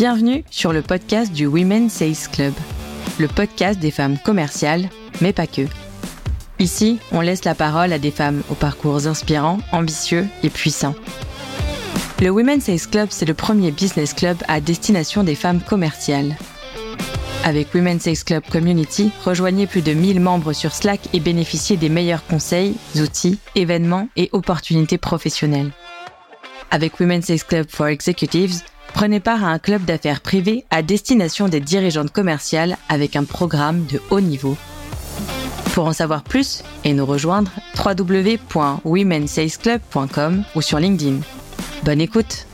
Bienvenue sur le podcast du Women Sales Club, le podcast des femmes commerciales, mais pas que. Ici, on laisse la parole à des femmes aux parcours inspirants, ambitieux et puissants. Le Women Sales Club, c'est le premier business club à destination des femmes commerciales. Avec Women Sales Club Community, rejoignez plus de 1000 membres sur Slack et bénéficiez des meilleurs conseils, outils, événements et opportunités professionnelles. Avec Women Sales Club for Executives, Prenez part à un club d'affaires privé à destination des dirigeantes commerciales avec un programme de haut niveau. Pour en savoir plus et nous rejoindre, www.womensalesclub.com ou sur LinkedIn. Bonne écoute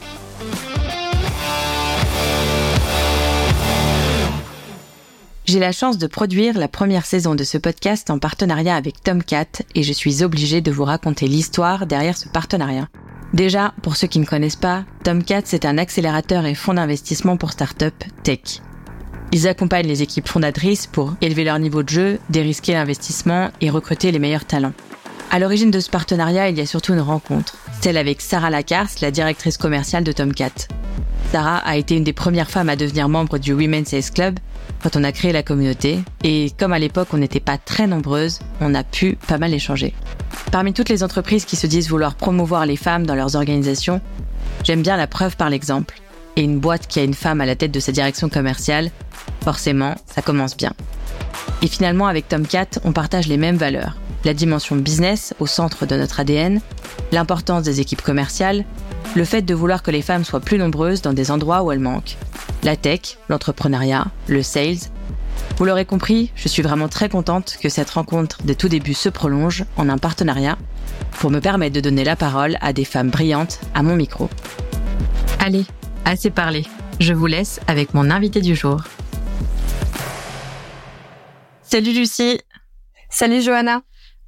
J'ai la chance de produire la première saison de ce podcast en partenariat avec Tomcat et je suis obligée de vous raconter l'histoire derrière ce partenariat. Déjà, pour ceux qui ne connaissent pas, Tomcat, c'est un accélérateur et fonds d'investissement pour start-up tech. Ils accompagnent les équipes fondatrices pour élever leur niveau de jeu, dérisquer l'investissement et recruter les meilleurs talents. À l'origine de ce partenariat, il y a surtout une rencontre, celle avec Sarah Lacars, la directrice commerciale de Tomcat. Sarah a été une des premières femmes à devenir membre du Women's Sales Club quand on a créé la communauté, et comme à l'époque on n'était pas très nombreuses, on a pu pas mal échanger. Parmi toutes les entreprises qui se disent vouloir promouvoir les femmes dans leurs organisations, j'aime bien la preuve par l'exemple. Et une boîte qui a une femme à la tête de sa direction commerciale, forcément, ça commence bien. Et finalement, avec Tomcat, on partage les mêmes valeurs. La dimension business au centre de notre ADN, l'importance des équipes commerciales, le fait de vouloir que les femmes soient plus nombreuses dans des endroits où elles manquent, la tech, l'entrepreneuriat, le sales. Vous l'aurez compris, je suis vraiment très contente que cette rencontre des tout débuts se prolonge en un partenariat pour me permettre de donner la parole à des femmes brillantes à mon micro. Allez, assez parlé. Je vous laisse avec mon invité du jour. Salut Lucie. Salut Johanna.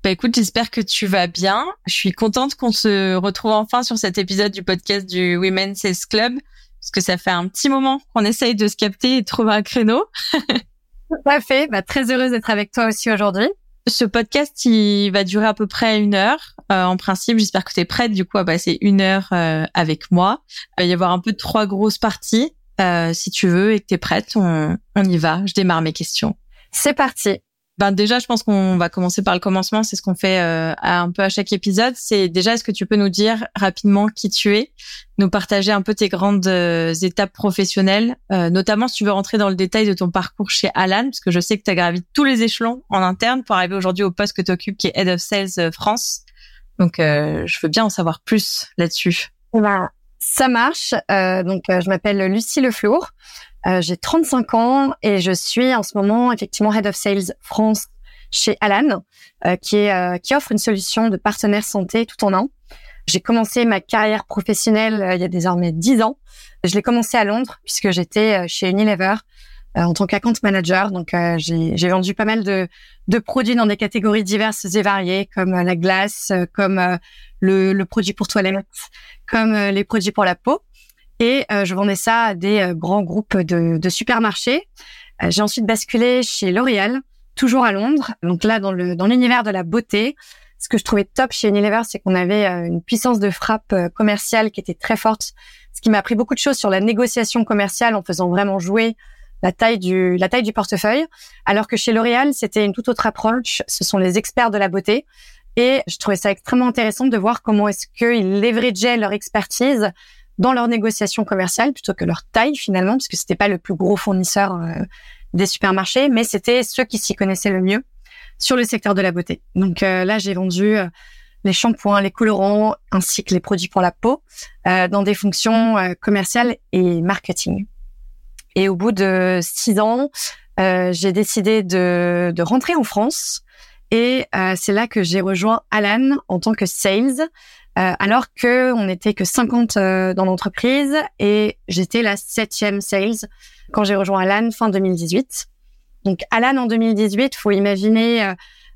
Bah écoute, j'espère que tu vas bien. Je suis contente qu'on se retrouve enfin sur cet épisode du podcast du Women's Sales Club parce que ça fait un petit moment qu'on essaye de se capter et de trouver un créneau. Tout à fait. Bah, très heureuse d'être avec toi aussi aujourd'hui. Ce podcast, il va durer à peu près une heure. Euh, en principe, j'espère que tu es prête du coup à passer une heure euh, avec moi. Il va y avoir un peu de trois grosses parties. Euh, si tu veux et que tu es prête, on, on y va. Je démarre mes questions. C'est parti. Ben déjà, je pense qu'on va commencer par le commencement. C'est ce qu'on fait euh, un peu à chaque épisode. C'est déjà, est-ce que tu peux nous dire rapidement qui tu es, nous partager un peu tes grandes euh, étapes professionnelles, euh, notamment si tu veux rentrer dans le détail de ton parcours chez Alan, parce que je sais que tu as gravi tous les échelons en interne pour arriver aujourd'hui au poste que tu occupes, qui est Head of Sales France. Donc, je veux bien en savoir plus là-dessus. Ben, ça marche. donc, je m'appelle Lucie Leflour. Euh, j'ai 35 ans et je suis en ce moment effectivement Head of Sales France chez Alan, euh, qui, est, euh, qui offre une solution de partenaire santé tout en un. J'ai commencé ma carrière professionnelle il y a désormais 10 ans. Je l'ai commencé à Londres puisque j'étais chez Unilever en tant qu'account manager. Donc, j'ai vendu pas mal de, de, produits dans des catégories diverses et variées, comme la glace, comme le, le, produit pour toilette, comme les produits pour la peau. Et euh, je vendais ça à des euh, grands groupes de, de supermarchés. Euh, j'ai ensuite basculé chez L'Oréal, toujours à Londres. Donc là, dans le dans l'univers de la beauté, ce que je trouvais top chez Unilever, c'est qu'on avait une puissance de frappe commerciale qui était très forte, ce qui m'a appris beaucoup de choses sur la négociation commerciale en faisant vraiment jouer la taille du la taille du portefeuille. Alors que chez L'Oréal, c'était une toute autre approche. Ce sont les experts de la beauté. Et je trouvais ça extrêmement intéressant de voir comment est-ce qu'ils leverageaient leur expertise dans leur négociation commerciale plutôt que leur taille finalement, parce que c'était pas le plus gros fournisseur euh, des supermarchés, mais c'était ceux qui s'y connaissaient le mieux sur le secteur de la beauté. Donc euh, là, j'ai vendu euh, les shampoings, les colorants, ainsi que les produits pour la peau dans des fonctions commerciales et marketing. Et au bout de six ans, j'ai décidé de, de, rentrer en France. Et c'est là que j'ai rejoint Alan en tant que sales. Euh, alors que on n'était que 50 euh, dans l'entreprise et j'étais la septième sales quand j'ai rejoint Alan fin 2018. Donc Alan en 2018, faut imaginer euh,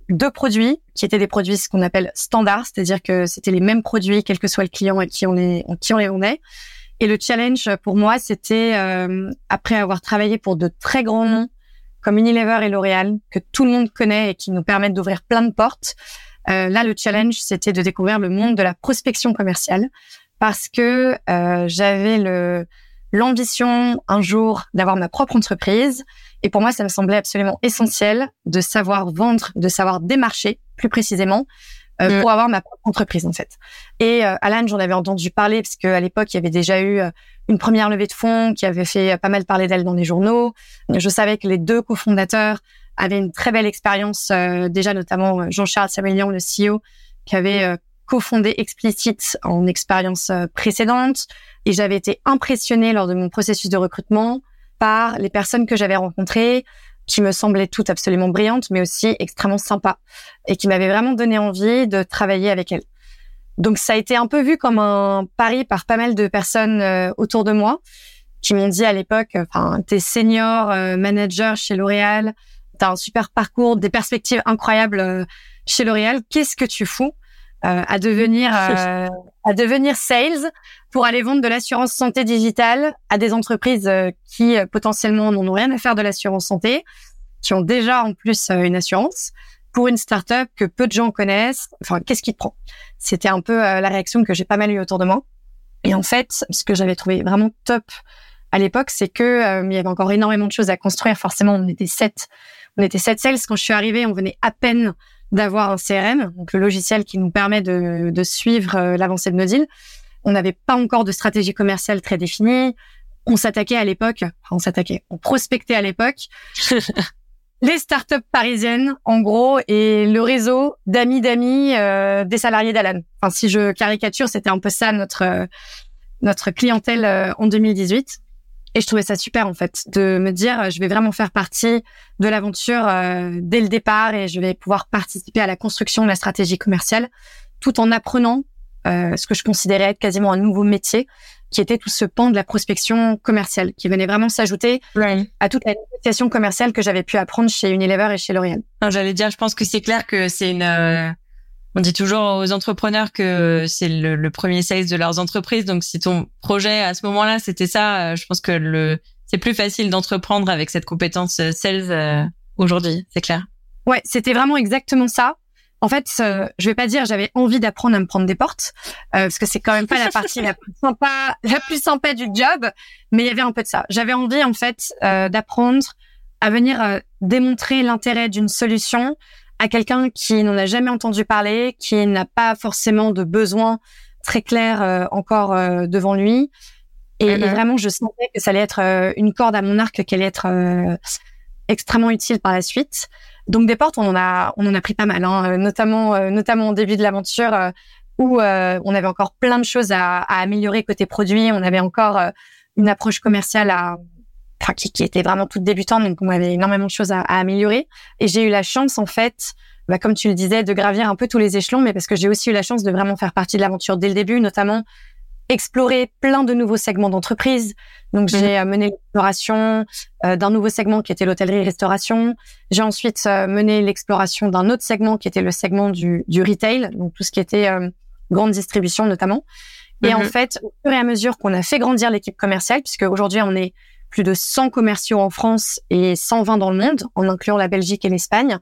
deux produits qui étaient des produits ce qu'on appelle standards, c'est-à-dire que c'était les mêmes produits quel que soit le client et qui on est, qui on est. Et le challenge pour moi, c'était après avoir travaillé pour de très grands noms comme Unilever et L'Oréal que tout le monde connaît et qui nous permettent d'ouvrir plein de portes. Euh, là, le challenge, c'était de découvrir le monde de la prospection commerciale parce que euh, j'avais le l'ambition un jour d'avoir ma propre entreprise. Et pour moi, ça me semblait absolument essentiel de savoir vendre, de savoir démarcher plus précisément euh, mm. pour avoir ma propre entreprise en fait. Et euh, Alan, j'en avais entendu parler parce qu'à l'époque, il y avait déjà eu euh, une première levée de fonds qui avait fait pas mal parler d'elle dans les journaux. Je savais que les deux cofondateurs avaient une très belle expérience, déjà notamment Jean-Charles Samuelian, le CEO, qui avait cofondé Explicit en expérience précédente. Et j'avais été impressionnée lors de mon processus de recrutement par les personnes que j'avais rencontrées, qui me semblaient toutes absolument brillantes, mais aussi extrêmement sympas, et qui m'avaient vraiment donné envie de travailler avec elles. Donc ça a été un peu vu comme un pari par pas mal de personnes euh, autour de moi, qui m'ont dit à l'époque, enfin, t'es senior euh, manager chez L'Oréal, t'as un super parcours, des perspectives incroyables euh, chez L'Oréal, qu'est-ce que tu fous à devenir à devenir sales pour aller vendre de l'assurance santé digitale à des entreprises euh, qui euh, potentiellement n'ont rien à faire de l'assurance santé, qui ont déjà en plus euh, une assurance, pour une startup que peu de gens connaissent. Enfin, qu'est-ce qui te prend? C'était un peu la réaction que j'ai pas mal eu autour de moi. Et en fait, ce que j'avais trouvé vraiment top à l'époque, c'est que il y avait encore énormément de choses à construire. Forcément, on était sept, on était sept sales quand je suis arrivée. On venait à peine d'avoir un CRM, donc le logiciel qui nous permet de, de suivre l'avancée de nos deals. On n'avait pas encore de stratégie commerciale très définie. On s'attaquait à l'époque, on s'attaquait, on prospectait à l'époque les startups parisiennes, en gros, et le réseau d'amis d'amis euh, des salariés d'Alan. Enfin, si je caricature, c'était un peu ça notre euh, notre clientèle euh, en 2018. Et je trouvais ça super en fait de me dire je vais vraiment faire partie de l'aventure dès le départ et je vais pouvoir participer à la construction de la stratégie commerciale tout en apprenant euh, ce que je considérais être quasiment un nouveau métier, qui était tout ce pan de la prospection commerciale, qui venait vraiment s'ajouter à toute la négociation commerciale que j'avais pu apprendre chez Unilever et chez L'Oréal. J'allais dire, je pense que c'est clair que c'est une... Euh, on dit toujours aux entrepreneurs que c'est le, premier sales de leurs entreprises. Donc, si ton projet à ce moment-là, c'était ça, euh, je pense que le c'est plus facile d'entreprendre avec cette compétence sales aujourd'hui. C'est clair. Ouais, c'était vraiment exactement ça en fait, euh, je vais pas dire j'avais envie d'apprendre à me prendre des portes euh, parce que c'est quand même pas la partie la plus sympa, la plus sympa du job, mais il y avait un peu de ça. J'avais envie en fait euh, d'apprendre à venir euh, démontrer l'intérêt d'une solution à quelqu'un qui n'en a jamais entendu parler, qui n'a pas forcément de besoin très clair encore devant lui. Et, et, mm-hmm. vraiment, je sentais que ça allait être une corde à mon arc, qu'elle allait être extrêmement utile par la suite. Donc des portes, on en a, on en a pris pas mal, hein, euh, notamment, euh, notamment au début de l'aventure euh, où on avait encore plein de choses à, à, améliorer côté produit. On avait encore une approche commerciale à, enfin, qui, qui, était vraiment toute débutante, donc on avait énormément de choses à, à améliorer. Et j'ai eu la chance, en fait, bah, comme tu le disais, de gravir un peu tous les échelons, mais parce que j'ai aussi eu la chance de vraiment faire partie de l'aventure dès le début, notamment explorer plein de nouveaux segments d'entreprise. Donc j'ai mhm. euh, mené l'exploration euh, d'un nouveau segment qui était l'hôtellerie-restauration. J'ai ensuite euh, mené l'exploration d'un autre segment qui était le segment du, du retail, donc tout ce qui était grande distribution notamment. Et en mhm. fait, au fur et à mesure qu'on a fait grandir l'équipe commerciale, puisque aujourd'hui on est plus de 100 commerciaux en France et 120 dans le monde, en incluant la Belgique et l'Espagne,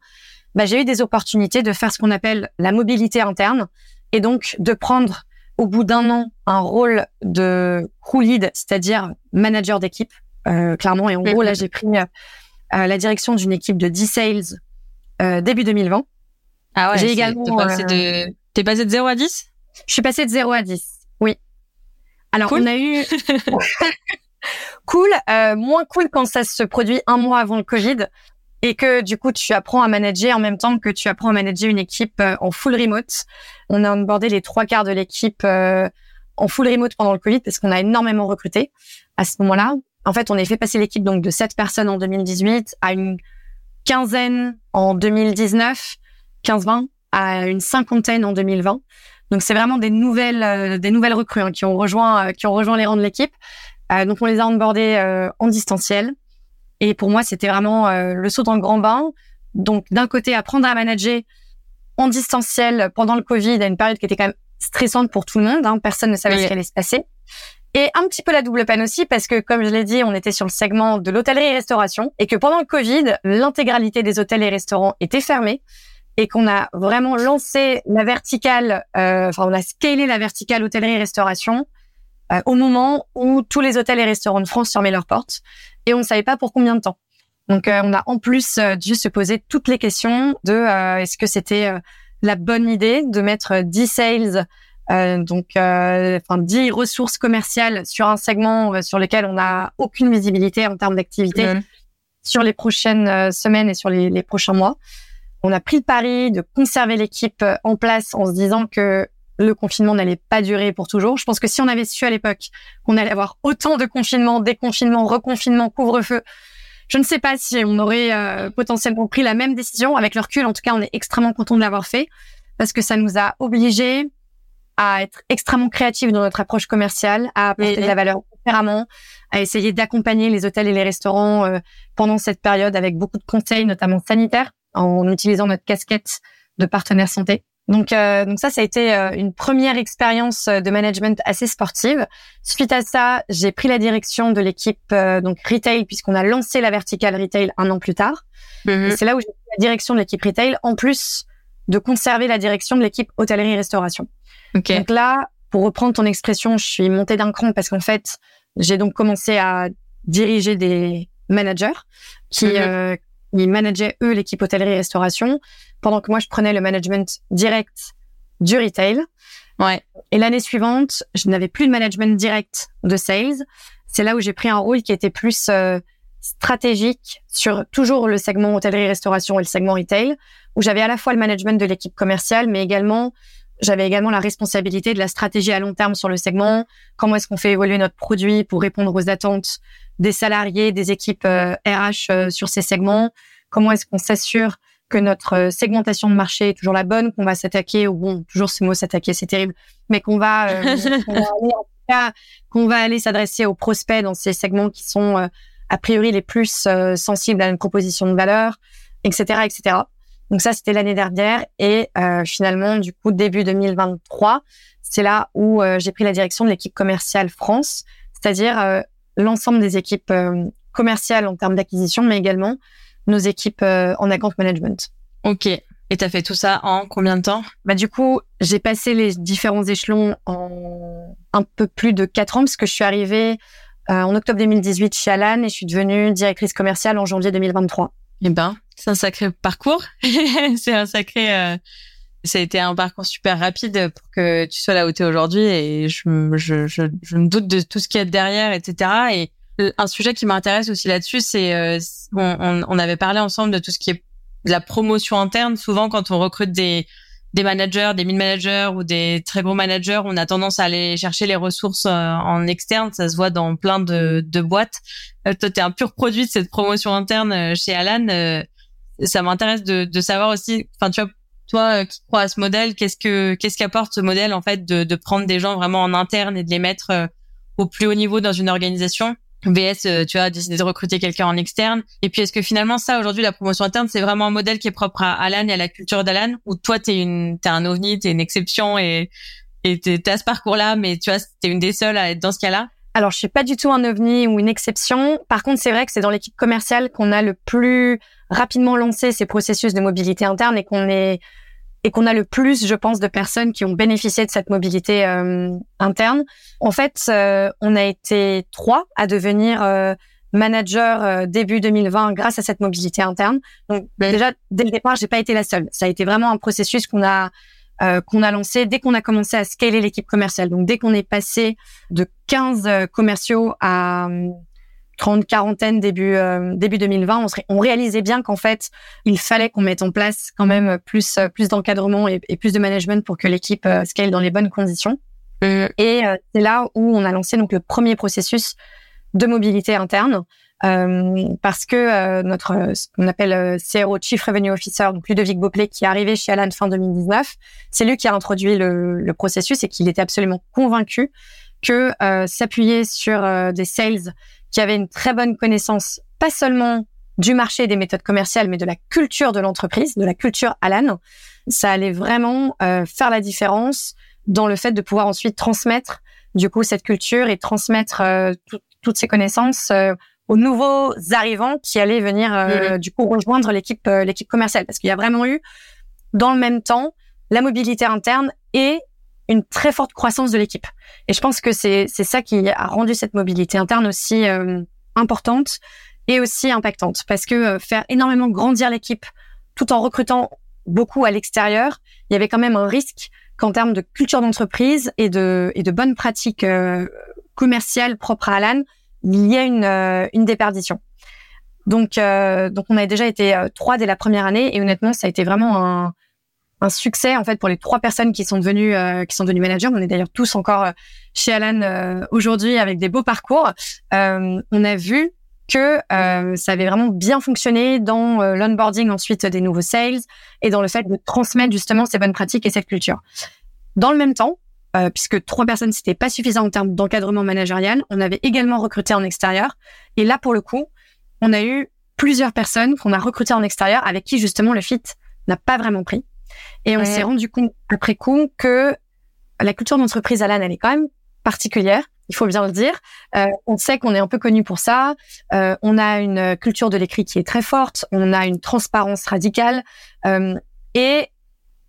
bah, j'ai eu des opportunités de faire ce qu'on appelle la mobilité interne et donc de prendre au bout d'un an un rôle de crew lead, c'est-à-dire manager d'équipe, euh, clairement. Et en gros, là, j'ai pris euh, la direction d'une équipe de 10 sales euh, début 2020. Ah ouais, j'ai également. T'es passé, de... T'es passé de 0 à 10 Je suis passé de 0 à 10, oui. Alors, on a eu... cool, euh, moins cool quand ça se produit un mois avant le Covid et que du coup tu apprends à manager en même temps que tu apprends à manager une équipe euh, en full remote. On a onboardé les trois quarts de l'équipe euh, en full remote pendant le Covid parce qu'on a énormément recruté à ce moment-là. En fait, on a fait passer l'équipe donc de sept personnes en 2018 à une quinzaine en 2019, 15-20 à une cinquantaine en 2020. Donc c'est vraiment des nouvelles euh, des nouvelles recrues hein, qui ont rejoint qui ont rejoint les rangs de l'équipe. Donc on les a onboardés en distanciel. Et pour moi, c'était vraiment euh, le saut dans le grand bain. Donc, d'un côté, apprendre à manager en distanciel pendant le Covid, à une période qui était quand même stressante pour tout le monde. Hein. Personne ne savait ce qui allait se passer. Et un petit peu la double peine aussi, parce que, comme je l'ai dit, on était sur le segment de l'hôtellerie-restauration, et que pendant le Covid, l'intégralité des hôtels et restaurants était fermée, et qu'on a vraiment lancé la verticale, euh, enfin, on a scalé la verticale hôtellerie-restauration au moment où tous les hôtels et restaurants de France fermaient leurs portes et on ne savait pas pour combien de temps. Donc on a en plus dû se poser toutes les questions de est-ce que c'était la bonne idée de mettre 10 sales euh, donc, euh, enfin, 10 ressources commerciales sur un segment euh, sur lequel on n'a aucune visibilité en termes d'activité sur les prochaines semaines et sur les, les, prochains mois. On a pris le pari de conserver l'équipe en place en se disant que le confinement n'allait pas durer pour toujours. Je pense que si on avait su à l'époque qu'on allait avoir autant de confinements, déconfinements, reconfinements, couvre-feu, je ne sais pas si on aurait potentiellement pris la même décision. Avec le recul, en tout cas, on est extrêmement content de l'avoir fait parce que ça nous a obligés à être extrêmement créatif dans notre approche commerciale, à apporter de la valeur différemment, à essayer d'accompagner les hôtels et les restaurants euh, pendant cette période avec beaucoup de conseils, notamment sanitaires, en utilisant notre casquette de partenaire santé. Donc, euh, donc ça, ça a été euh, une première expérience de management assez sportive. Suite à ça, j'ai pris la direction de l'équipe donc retail puisqu'on a lancé la verticale retail un an plus tard. Mm-hmm. C'est là où j'ai pris la direction de l'équipe retail, en plus de conserver la direction de l'équipe hôtellerie-restauration. Donc là, pour reprendre ton expression, je suis montée d'un cran parce qu'en fait, j'ai donc commencé à diriger des managers qui, mhm. euh, manageaient eux l'équipe hôtellerie-restauration, pendant que moi je prenais le management direct du retail. Ouais. Et l'année suivante, je n'avais plus de management direct de sales. C'est là où j'ai pris un rôle qui était plus euh, stratégique sur toujours le segment hôtellerie-restauration et le segment retail, où j'avais à la fois le management de l'équipe commerciale, mais également j'avais également la responsabilité de la stratégie à long terme sur le segment. Comment est-ce qu'on fait évoluer notre produit pour répondre aux attentes des salariés, des équipes RH euh, euh, sur ces segments? Comment est-ce qu'on s'assure que notre euh, segmentation de marché est toujours la bonne, qu'on va s'attaquer, ou bon, toujours ce mot s'attaquer, c'est terrible, mais qu'on va, qu'on va aller, s'adresser aux prospects dans ces segments qui sont a priori les plus sensibles à une proposition de valeur, etc., etc. Donc ça, c'était l'année dernière. Et euh, finalement, du coup, début 2023, c'est là où euh, j'ai pris la direction de l'équipe commerciale France, c'est-à-dire euh, l'ensemble des équipes commerciales en termes d'acquisition, mais également nos équipes en account management. Ok. Et tu as fait tout ça en combien de temps? Bah du coup, j'ai passé les différents échelons en un peu plus de quatre ans, parce que je suis arrivée en octobre 2018 chez Alan et je suis devenue directrice commerciale en janvier 2023. Eh ben, c'est un sacré parcours. c'est un sacré. Euh, ça a été un parcours super rapide pour que tu sois là où tu es aujourd'hui et je, je, je, je, me doute de tout ce qu'il y a derrière, etc. Et un sujet qui m'intéresse aussi là-dessus, c'est euh, on, on, avait parlé ensemble de tout ce qui est de la promotion interne. Souvent, quand on recrute des des managers, des mid-managers ou des très bons managers, on a tendance à aller chercher les ressources euh, en externe. Ça se voit dans plein de, de boîtes. Euh, toi, tu es un pur produit de cette promotion interne euh, chez Alan. Ça m'intéresse de, de, savoir aussi, enfin, tu vois, toi qui crois à ce modèle, qu'est-ce que qu'est-ce qu'apporte ce modèle en fait de, de prendre des gens vraiment en interne et de les mettre au plus haut niveau dans une organisation? VS, euh, tu as décidé de recruter quelqu'un en externe. Et puis, est-ce que finalement, ça, aujourd'hui, la promotion interne, c'est vraiment un modèle qui est propre à Alan et à la culture d'Alan, ou toi, t'es une, t'es un ovni, t'es une exception et, et t'es, à ce parcours-là, mais tu vois, t'es une des seules à être dans ce cas-là? Alors, je suis pas du tout un ovni ou une exception. Par contre, c'est vrai que c'est dans l'équipe commerciale qu'on a le plus rapidement lancé ces processus de mobilité interne et qu'on est et qu'on a le plus, je pense, de personnes qui ont bénéficié de cette mobilité euh, interne. En fait, euh, on a été trois à devenir euh, manager euh, début 2020 grâce à cette mobilité interne. Donc déjà, dès le départ, j'ai pas été la seule. Ça a été vraiment un processus qu'on a qu'on a lancé dès qu'on a commencé à scaler l'équipe commerciale. Donc dès qu'on est passé de 15 commerciaux à 30, quarantaine début euh, début 2020, on, on réalisait bien qu'en fait, il fallait qu'on mette en place quand même plus plus d'encadrement et, plus de management pour que l'équipe euh, scale dans les bonnes conditions. Mmh. Et euh, c'est là où on a lancé donc le premier processus de mobilité interne. parce que notre ce qu'on appelle CRO Chief Revenue Officer, donc Ludovic Beauplé, qui est arrivé chez Alan fin 2019, c'est lui qui a introduit le, le processus et qu'il était absolument convaincu que s'appuyer sur des sales qui avait une très bonne connaissance, pas seulement du marché des méthodes commerciales, mais de la culture de l'entreprise, de la culture Alan, ça allait vraiment euh, faire la différence dans le fait de pouvoir ensuite transmettre du coup cette culture et transmettre euh, toutes ces connaissances euh, aux nouveaux arrivants qui allaient venir mmh. du coup rejoindre l'équipe l'équipe commerciale parce qu'il y a vraiment eu dans le même temps la mobilité interne et une très forte croissance de l'équipe. Et je pense que c'est ça qui a rendu cette mobilité interne aussi euh, importante et aussi impactante parce que euh, faire énormément grandir l'équipe tout en recrutant beaucoup à l'extérieur, il y avait quand même un risque qu'en termes de culture d'entreprise et de et de bonnes pratiques euh, commerciales propres à Alan, il y a une une déperdition. Donc donc on avait déjà été trois dès la première année et honnêtement ça a été vraiment un un succès en fait pour les trois personnes qui sont devenues euh, qui sont devenues managers. On est d'ailleurs tous encore euh, chez Alan euh, aujourd'hui avec des beaux parcours. on a vu que ça avait vraiment bien fonctionné dans l'onboarding ensuite des nouveaux sales et dans le fait de transmettre justement ces bonnes pratiques et cette culture. Dans le même temps, puisque trois personnes c'était pas suffisant en termes d'encadrement managérial, on avait également recruté en extérieur. Et là pour le coup, on a eu plusieurs personnes qu'on a recrutées en extérieur avec qui justement le fit n'a pas vraiment pris. Et on s'est rendu compte après coup que la culture d'entreprise à l'âne, elle est quand même particulière. Il faut bien le dire. Euh, on sait qu'on est un peu connu pour ça. Euh, on a une culture de l'écrit qui est très forte. On a une transparence radicale. Euh, et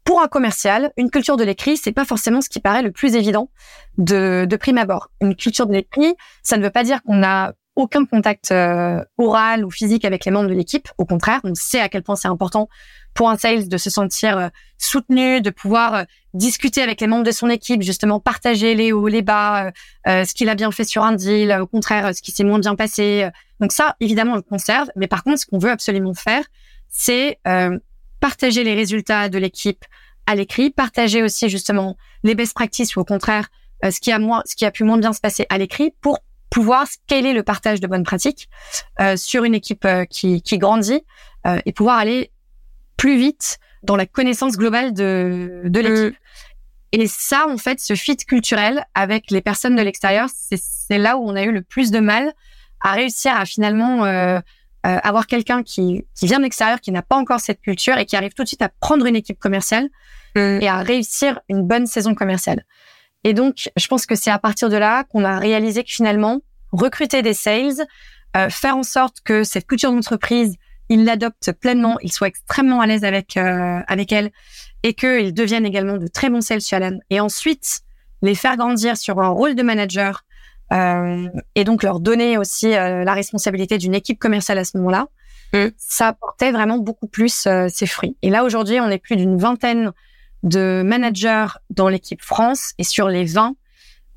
pour un commercial, une culture de l'écrit, c'est pas forcément ce qui paraît le plus évident de, de prime abord. Une culture de l'écrit, ça ne veut pas dire qu'on a aucun contact euh, oral ou physique avec les membres de l'équipe. Au contraire, on sait à quel point c'est important pour un sales de se sentir euh, soutenu, de pouvoir euh, discuter avec les membres de son équipe, justement partager les hauts, les bas, ce qu'il a bien fait sur un deal, au contraire, ce qui s'est moins bien passé. Donc ça, évidemment, on le conserve. Mais par contre, ce qu'on veut absolument faire, c'est partager les résultats de l'équipe à l'écrit, partager aussi justement les best practices ou au contraire ce qui a moins, ce qui a pu moins bien se passer à l'écrit pour pouvoir scaler le partage de bonnes pratiques euh, sur une équipe euh, qui, qui grandit euh, et pouvoir aller plus vite dans la connaissance globale de, de l'équipe. Et ça, en fait, ce fit culturel avec les personnes de l'extérieur, c'est là où on a eu le plus de mal à réussir à finalement avoir quelqu'un qui, qui vient de l'extérieur, qui n'a pas encore cette culture et qui arrive tout de suite à prendre une équipe commerciale et à réussir une bonne saison commerciale. Et donc, je pense que c'est à partir de là qu'on a réalisé que finalement, recruter des sales, euh, faire en sorte que cette culture d'entreprise, ils l'adoptent pleinement, ils soient extrêmement à l'aise avec euh, avec elle et qu'ils deviennent également de très bons sales Alan. Et ensuite, les faire grandir sur un rôle de manager euh, et donc leur donner aussi euh, la responsabilité d'une équipe commerciale à ce moment-là, mmh. ça apportait vraiment beaucoup plus ses fruits. Et là, aujourd'hui, on est plus d'une vingtaine de managers dans l'équipe France et sur les 20,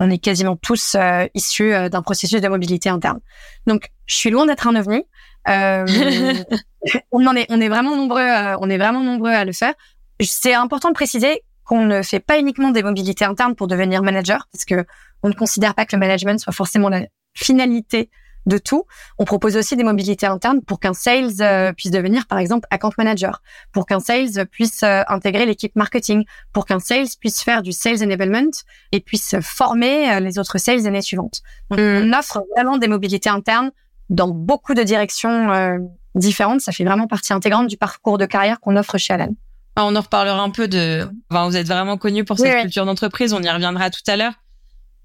on est quasiment tous euh, issus euh, d'un processus de mobilité interne. Donc, je suis loin d'être un ovni. Euh, on en est, on est vraiment nombreux, on est vraiment nombreux à le faire. C'est important de préciser qu'on ne fait pas uniquement des mobilités internes pour devenir manager, parce que on ne considère pas que le management soit forcément la finalité de tout. On propose aussi des mobilités internes pour qu'un sales euh, puisse devenir, par exemple, account manager, pour qu'un sales puisse euh, intégrer l'équipe marketing, pour qu'un sales puisse faire du sales enablement et puisse former euh, les autres sales l'année suivante. Donc, mm. on offre vraiment des mobilités internes dans beaucoup de directions différentes. Ça fait vraiment partie intégrante du parcours de carrière qu'on offre chez Alan. Ah, on en reparlera un peu de. Enfin, vous êtes vraiment connu pour cette culture d'entreprise. On y reviendra tout à l'heure.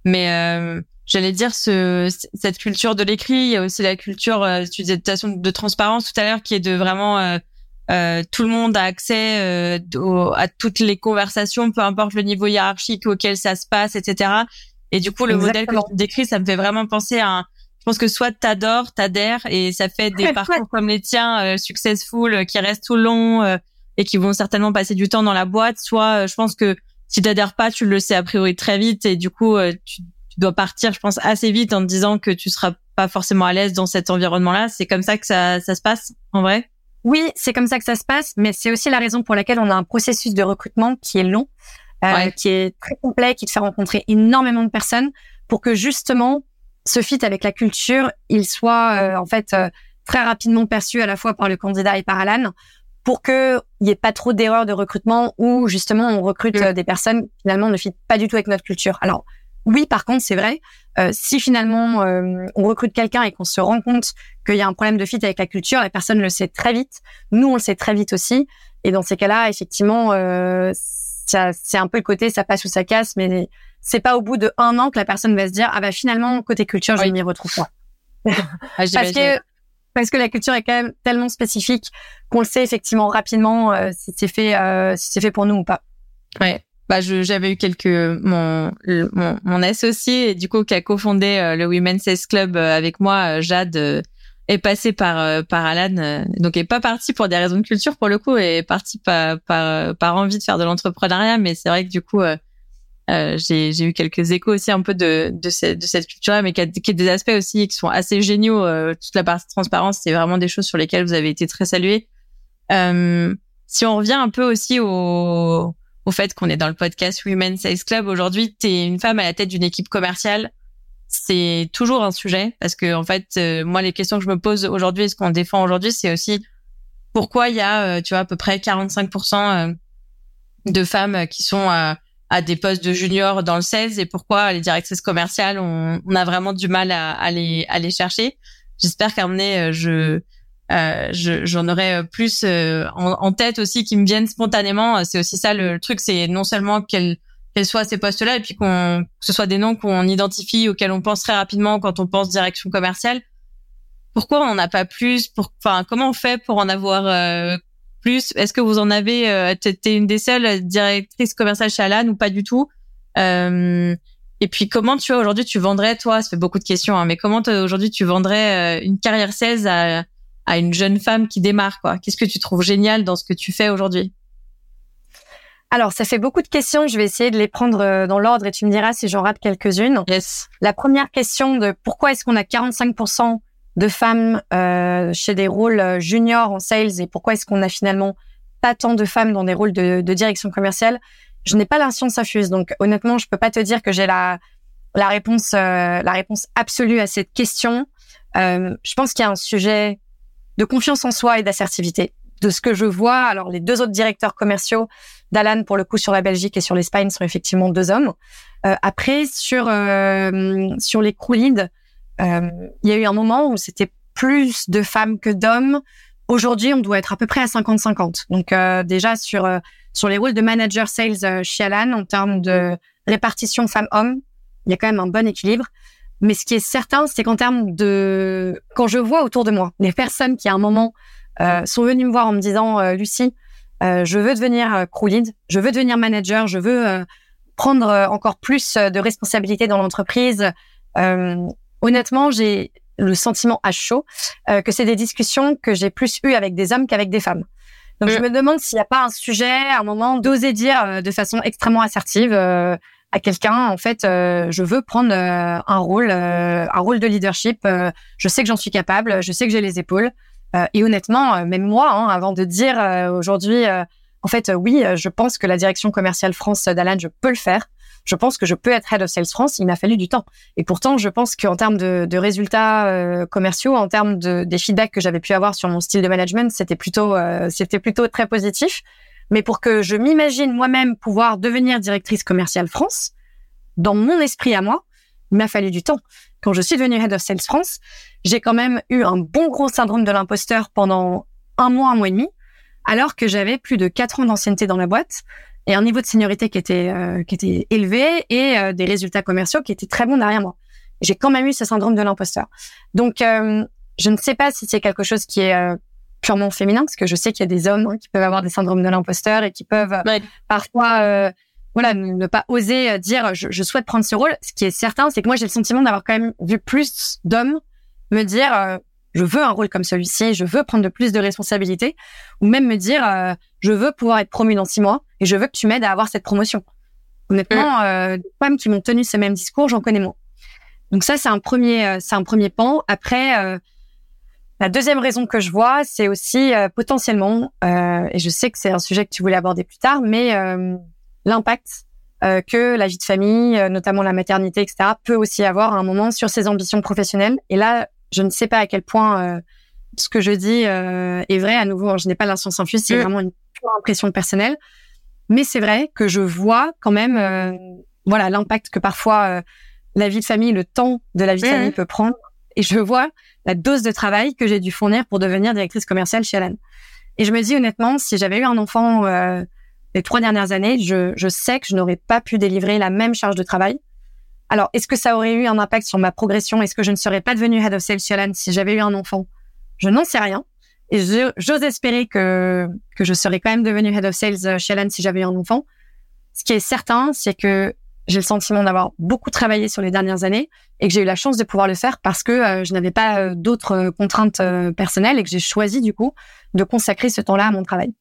Mais j'allais dire ce, cette culture de l'écrit. Il y a aussi la culture, euh, tu disais de, de transparence tout à l'heure, qui est de vraiment euh, euh, tout le monde a accès euh, à toutes les conversations, peu importe le niveau hiérarchique auquel ça se passe, etc. Et du coup, le modèle que tu décris, ça me fait vraiment penser à un, je pense que soit t'adores, t'adhères, et ça fait des parcours comme les tiens, euh, successful, qui restent tout long et qui vont certainement passer du temps dans la boîte. Soit, je pense que si t'adhères pas, tu le sais a priori très vite, et du coup, tu dois partir, je pense, assez vite en te disant que tu seras pas forcément à l'aise dans cet environnement-là. C'est comme ça que ça, ça se passe, en vrai? Oui, c'est comme ça que ça se passe, mais c'est aussi la raison pour laquelle on a un processus de recrutement qui est long, euh, qui est très complet, qui te fait rencontrer énormément de personnes pour que justement ce fit avec la culture, il soit euh, en fait euh, très rapidement perçu à la fois par le candidat et par Alan pour que il y ait pas trop d'erreurs de recrutement où justement on recrute mm. des personnes qui finalement ne fit pas du tout avec notre culture. Alors oui, par contre, c'est vrai. Euh, si finalement euh, on recrute quelqu'un et qu'on se rend compte qu'il y a un problème de fit avec la culture, la personne le sait très vite. Nous, on le sait très vite aussi. Et dans ces cas-là, effectivement, euh, c'est un peu le côté ça passe ou ça casse, mais c'est pas au bout de un an que la personne va se dire ah bah finalement côté culture, je m'y retrouve pas. Ah, parce que parce que la culture est quand même tellement spécifique qu'on le sait effectivement rapidement si c'est fait si c'est fait pour nous ou pas. Ouais. bah, j'avais eu quelques mon, mon, mon associé du coup qui a cofondé le Women's Sales Club avec moi, Jade est passé par par Alan, donc est pas parti pour des raisons de culture pour le coup, est parti par par, par envie de faire de l'entrepreneuriat, mais c'est vrai que du coup euh, j'ai eu quelques échos aussi un peu de, de, cette, de cette culture-là, mais qui a, qui a, des aspects aussi qui sont assez géniaux. Euh, toute la partie transparence, c'est vraiment des choses sur lesquelles vous avez été très salués. Euh, si on revient un peu aussi au, au fait qu'on est dans le podcast Women Sales Club, aujourd'hui, tu une femme à la tête d'une équipe commerciale. C'est toujours un sujet parce que en fait, euh, moi, les questions que je me pose aujourd'hui et ce qu'on défend aujourd'hui, c'est aussi pourquoi il y a, tu vois, à peu près 45% de femmes qui sont à des postes de junior dans le 16 et pourquoi les directrices commerciales, on, on a vraiment du mal à, à, les, à les chercher. J'espère qu'à euh, je, euh, je, j'en aurai plus euh, en, en, tête aussi qui me viennent spontanément. C'est aussi ça le, truc, c'est non seulement qu'elles qu'elles soient ces postes-là et puis qu'on que ce soit des noms qu'on identifie auxquels on pense très rapidement quand on pense direction commerciale. Pourquoi on n'en a pas plus enfin, comment on fait pour en avoir euh, plus Est-ce que vous en avez euh, T'es une des seules directrices commerciales chez Alan ou pas du tout? Euh, Et puis comment tu vois aujourd'hui tu vendrais toi? Ça fait beaucoup de questions, hein, mais comment aujourd'hui tu vendrais euh, une carrière 16 à, à une jeune femme qui démarre quoi? Qu'est-ce que tu trouves génial dans ce que tu fais aujourd'hui? Alors, ça fait beaucoup de questions. Je vais essayer de les prendre euh, dans l'ordre et tu me diras si j'en rate quelques-unes. Yes. La première question de pourquoi est-ce qu'on a 45% de femmes euh, chez des rôles euh, juniors en sales et pourquoi est-ce qu'on a finalement pas tant de femmes dans des rôles de, direction commerciale Je n'ai pas la science infuse, donc honnêtement, je peux pas te dire que j'ai la réponse euh, la réponse absolue à cette question. Je pense qu'il y a un sujet de confiance en soi et d'assertivité. De ce que je vois, alors les deux autres directeurs commerciaux d'Alan pour le coup sur la Belgique et sur l'Espagne sont effectivement deux hommes. Après sur sur les crew leads, il y a eu un moment où c'était plus de femmes que d'hommes. Aujourd'hui, on doit être à peu près à 50-50. Donc euh, déjà sur euh, sur les rôles de manager sales chez Alan, en termes de répartition femmes-hommes, il y a quand même un bon équilibre. Mais ce qui est certain, c'est qu'en termes de quand je vois autour de moi les personnes qui à un moment euh, sont venues me voir en me disant Lucie, euh, je veux devenir crew lead, je veux devenir manager, je veux prendre encore plus de responsabilités dans l'entreprise honnêtement, j'ai le sentiment à chaud euh, que c'est des discussions que j'ai plus eues avec des hommes qu'avec des femmes. Donc je me demande s'il n'y a pas un sujet, à un moment, d'oser dire euh, de façon extrêmement assertive euh, à quelqu'un, en fait, je veux prendre un rôle, un rôle de leadership. je sais que j'en suis capable, je sais que j'ai les épaules. et honnêtement, même moi, hein, avant de dire aujourd'hui, en fait, oui, je pense que la direction commerciale France d'Alan, je peux le faire je pense que je peux être Head of Sales France. Il m'a fallu du temps. Et pourtant, je pense qu'en termes de, résultats euh, commerciaux, en termes de, des feedbacks que j'avais pu avoir sur mon style de management, c'était plutôt, euh, c'était plutôt très positif. Mais pour que je m'imagine moi-même pouvoir devenir directrice commerciale France, dans mon esprit à moi, il m'a fallu du temps. Quand je suis devenue Head of Sales France, j'ai quand même eu un bon gros syndrome de l'imposteur pendant un mois, un mois et demi, alors que j'avais plus de quatre ans d'ancienneté dans la boîte et un niveau de seniorité qui était euh, qui était élevé et euh, des résultats commerciaux qui étaient très bons derrière moi. J'ai quand même eu ce syndrome de l'imposteur. Donc euh, je ne sais pas si c'est quelque chose qui est purement féminin parce que je sais qu'il y a des hommes hein, qui peuvent avoir des syndromes de l'imposteur et qui peuvent parfois voilà ne pas oser dire je, je, souhaite prendre ce rôle. Ce qui est certain, c'est que moi j'ai le sentiment d'avoir quand même vu plus d'hommes me dire je veux un rôle comme celui-ci, je veux prendre de plus de responsabilités, ou même me dire, euh, je veux pouvoir être promu dans six mois et je veux que tu m'aides à avoir cette promotion. Honnêtement, mm. euh, des femmes qui m'ont tenu ce même discours, j'en connais moins. Donc ça, c'est un premier, euh, c'est un premier pan. Après, euh, la deuxième raison que je vois, c'est aussi potentiellement, et je sais que c'est un sujet que tu voulais aborder plus tard, mais l'impact que la vie de famille, notamment la maternité, etc., peut aussi avoir à un moment sur ses ambitions professionnelles. Et là, je ne sais pas à quel point euh, ce que je dis euh, est vrai. À nouveau, je n'ai pas l'inscience infuse, c'est mm. vraiment une pure impression personnelle. Mais c'est vrai que je vois quand même, euh, voilà, l'impact que parfois la vie de famille, le temps de la vie de mm. famille peut prendre. Et je vois la dose de travail que j'ai dû fournir pour devenir directrice commerciale chez Alan. Et je me dis honnêtement, si j'avais eu un enfant les trois dernières années, je, je sais que je n'aurais pas pu délivrer la même charge de travail alors, est-ce que ça aurait eu un impact sur ma progression? Est-ce que je ne serais pas devenue Head of Sales chez Alan si j'avais eu un enfant? Je n'en sais rien. Et j'ose espérer que, que je serais quand même devenue Head of Sales chez Alan si j'avais eu un enfant. ce qui est certain, c'est que j'ai le sentiment d'avoir beaucoup travaillé sur les dernières années et que j'ai eu la chance de pouvoir le faire parce que euh, je n'avais pas euh, d'autres euh, contraintes personnelles et que j'ai choisi du coup de consacrer ce temps-là à mon travail.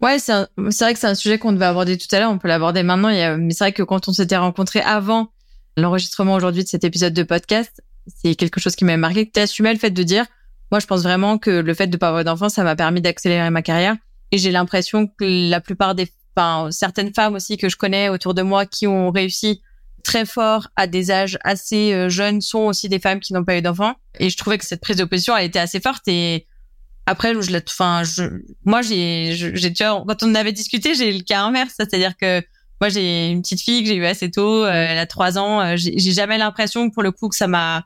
Ouais, c'est vrai que c'est un sujet qu'on devait aborder tout à l'heure. On peut l'aborder maintenant. mais c'est vrai que quand on s'était rencontrés avant l'enregistrement aujourd'hui de cet épisode de podcast, c'est quelque chose qui m'a marqué. Que tu assumé le fait de dire, moi, je pense vraiment que le fait de pas avoir d'enfant, ça m'a permis d'accélérer ma carrière. Et j'ai l'impression que la plupart des enfin certaines femmes aussi que je connais autour de moi qui ont réussi très fort à des âges assez euh, jeunes sont aussi des femmes qui n'ont pas eu d'enfants et je trouvais que cette prise de position elle était assez forte et après je la enfin je moi j'ai j'ai vois quand on avait discuté j'ai le cas inverse c'est-à-dire que moi j'ai une petite fille que j'ai eu assez tôt euh, elle a trois ans euh, j'ai jamais l'impression pour le coup que ça m'a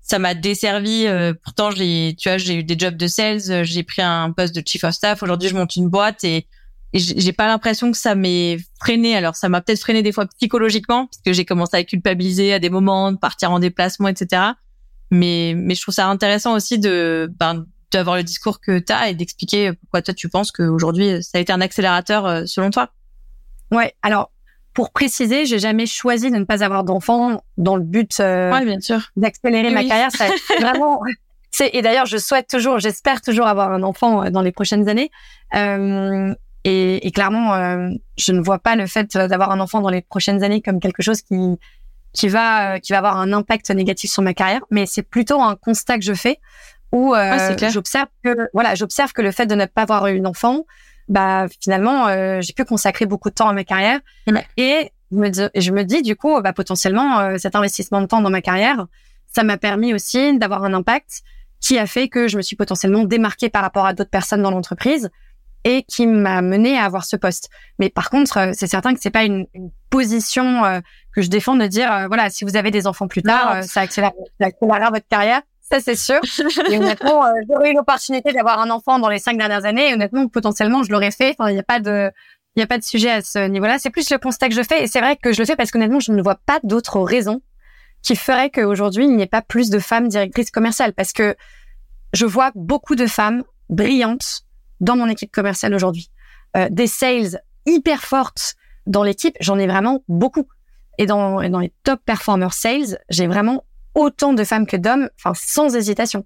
ça m'a desservi pourtant j'ai tu vois j'ai eu des jobs de sales j'ai pris un poste de chief of staff aujourd'hui je monte une boîte et et j'ai pas l'impression que ça m'ait freiné. Alors ça m'a peut-être freiné des fois psychologiquement parce que j'ai commencé à culpabiliser à des moments, de partir en déplacement, etc. Mais mais je trouve ça intéressant aussi de ben, d'avoir le discours que tu as et d'expliquer pourquoi toi tu penses qu'aujourd'hui ça a été un accélérateur euh, selon toi. Ouais. Alors pour préciser, j'ai jamais choisi de ne pas avoir d'enfant dans le but euh, ouais, bien sûr d'accélérer ma carrière. Ça vraiment. et d'ailleurs, je souhaite toujours, j'espère toujours avoir un enfant euh, dans les prochaines années. Euh, et, et clairement, euh, je ne vois pas le fait d'avoir un enfant dans les prochaines années comme quelque chose qui qui va euh, qui va avoir un impact négatif sur ma carrière. Mais c'est plutôt un constat que je fais où euh, j'observe que voilà, j'observe que le fait de ne pas avoir eu un enfant, bah finalement, j'ai pu consacrer beaucoup de temps à ma carrière et je me, dis, je me dis du coup, bah potentiellement cet investissement de temps dans ma carrière, ça m'a permis aussi d'avoir un impact qui a fait que je me suis potentiellement démarquée par rapport à d'autres personnes dans l'entreprise et qui m'a mené à avoir ce poste. Mais par contre, euh, c'est certain que c'est pas une, une position euh, que je défends de dire euh, voilà, si vous avez des enfants plus tard, ça accélérera, votre carrière. Ça, c'est sûr. et honnêtement, j'aurais eu l'opportunité d'avoir un enfant dans les cinq dernières années. Et honnêtement, potentiellement, je l'aurais fait. Enfin, il n'y a pas de, il y a pas de sujet à ce niveau-là. C'est plus le constat que je fais. Et c'est vrai que je le fais parce qu'honnêtement, je ne vois pas d'autres raisons qui feraient qu'aujourd'hui, il n'y ait pas plus de femmes directrices commerciales. Parce que je vois beaucoup de femmes brillantes dans mon équipe commerciale aujourd'hui. Euh, des sales hyper fortes dans l'équipe, j'en ai vraiment beaucoup. Et dans, dans les top performers sales, j'ai vraiment autant de femmes que d'hommes, enfin sans hésitation.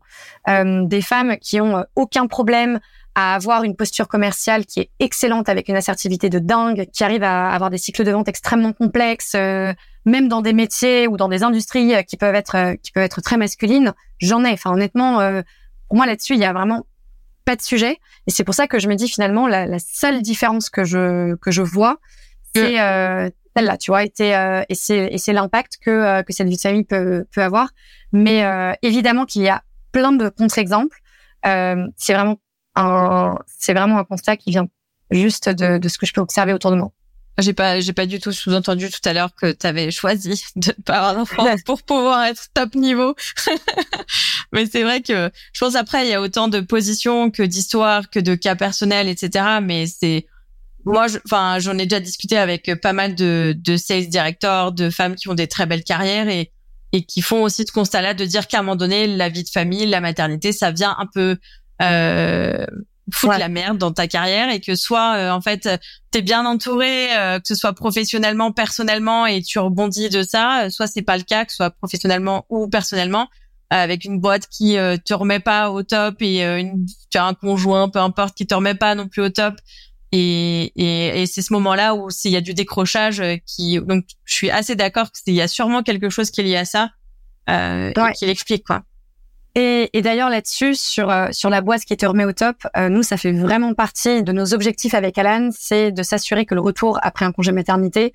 Euh, des femmes qui ont euh, aucun problème à avoir une posture commerciale qui est excellente avec une assertivité de dingue, qui arrive à avoir des cycles de vente extrêmement complexes, euh, même dans des métiers ou dans des industries qui peuvent être qui peuvent être très masculines. J'en ai. Enfin honnêtement, pour moi là-dessus, il y a vraiment pas de sujet. Et c'est pour ça que je me dis finalement la, la seule différence que je que je vois, c'est euh, celle-là, tu vois, et, euh, et c'est et c'est l'impact que euh, que cette vie de famille peut peut avoir. Mais euh, évidemment qu'il y a plein de contre-exemples. Euh, c'est vraiment un c'est vraiment un constat qui vient juste de, de ce que je peux observer autour de moi. J'ai pas, j'ai pas du tout sous-entendu tout à l'heure que tu avais choisi de pas avoir d'enfant pour pouvoir être top niveau. Mais c'est vrai que je pense après il y a autant de positions que d'histoires, que de cas personnels, etc. Mais c'est moi, enfin, j'en ai déjà discuté avec pas mal de, de sales directors, de femmes qui ont des très belles carrières et et qui font aussi ce constat-là de dire qu'à un moment donné, la vie de famille, la maternité, ça vient un peu euh, foutre la merde dans ta carrière et que soit euh, en fait t'es bien entouré euh, que ce soit professionnellement personnellement et tu rebondis de ça euh, soit c'est pas le cas que ce soit professionnellement ou personnellement avec une boîte qui te remet pas au top et une, tu as un conjoint peu importe qui te remet pas non plus au top et, et, et c'est ce moment-là où il y a du décrochage qui donc je suis assez d'accord qu'il y a sûrement quelque chose qui est lié à ça euh, qui l'explique quoi et, et d'ailleurs là-dessus, sur euh, sur la boîte qui était remis au top, euh, nous ça fait vraiment partie de nos objectifs avec Alan, c'est de s'assurer que le retour après un congé maternité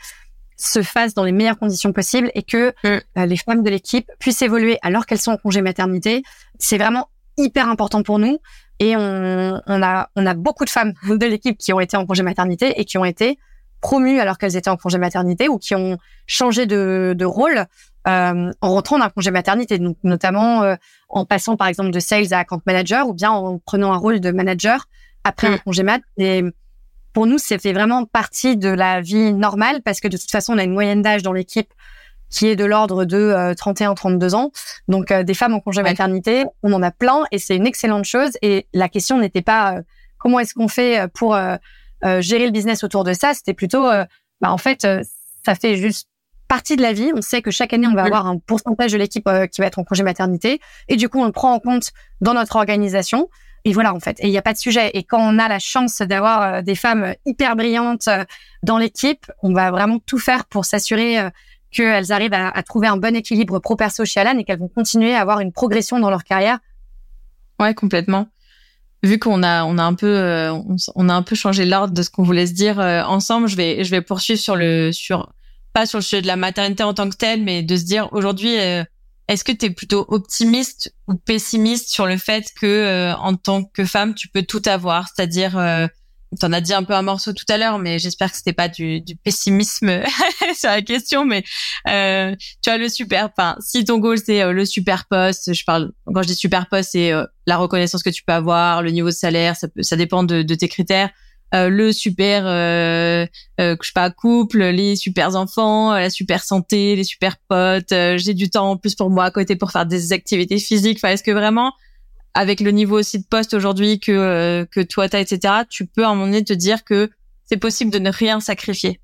se fasse dans les meilleures conditions possibles et que mm. euh, les femmes de l'équipe puissent évoluer alors qu'elles sont en congé maternité. C'est vraiment hyper important pour nous et on, on a on a beaucoup de femmes de l'équipe qui ont été en congé maternité et qui ont été promues alors qu'elles étaient en congé maternité ou qui ont changé de, de rôle euh, en rentrant d'un congé maternité, donc notamment euh, en passant par exemple de sales à account manager ou bien en prenant un rôle de manager après un mm. congé mat. Et pour nous, c'est fait vraiment partie de la vie normale parce que de toute façon, on a une moyenne d'âge dans l'équipe qui est de l'ordre de 31-32 euh, ans. Donc des femmes en congé maternité, on en a plein et c'est une excellente chose. Et la question n'était pas comment est-ce qu'on fait pour gérer le business autour de ça, c'était plutôt bah en fait, ça fait juste partie de la vie. On sait que chaque année, on va avoir un pourcentage de l'équipe qui va être en congé maternité. Et du coup, on le prend en compte dans notre organisation. Et voilà, en fait. Et il n'y a pas de sujet. Et quand on a la chance d'avoir des femmes hyper brillantes dans l'équipe, on va vraiment tout faire pour s'assurer qu'elles arrivent à, trouver un bon équilibre pro-perso chez Alan et qu'elles vont continuer à avoir une progression dans leur carrière. Ouais, complètement. Vu qu'on a on a un peu euh, on, a un peu changé l'ordre de ce qu'on voulait se dire euh, ensemble, je vais je vais poursuivre sur le sur pas sur le sujet de la maternité en tant que telle, mais de se dire aujourd'hui euh, est-ce que tu es plutôt optimiste ou pessimiste sur le fait que en tant que femme tu peux tout avoir, c'est-à-dire T'en as dit un peu un morceau tout à l'heure, mais j'espère que c'était pas du, du pessimisme sur la question. Mais euh, tu as le super. Enfin, si ton goal c'est euh, le super poste, je parle quand je dis super poste, c'est euh, la reconnaissance que tu peux avoir, le niveau de salaire, ça, ça dépend de, de tes critères. Euh, le super, je sais pas, couple, les super enfants, la super santé, les super potes. J'ai du temps en plus pour moi à côté pour faire des activités physiques. Enfin, est-ce que vraiment avec le niveau aussi de poste aujourd'hui que euh, que toi t'as, etc. Tu peux à un moment donné te dire que c'est possible de ne rien sacrifier.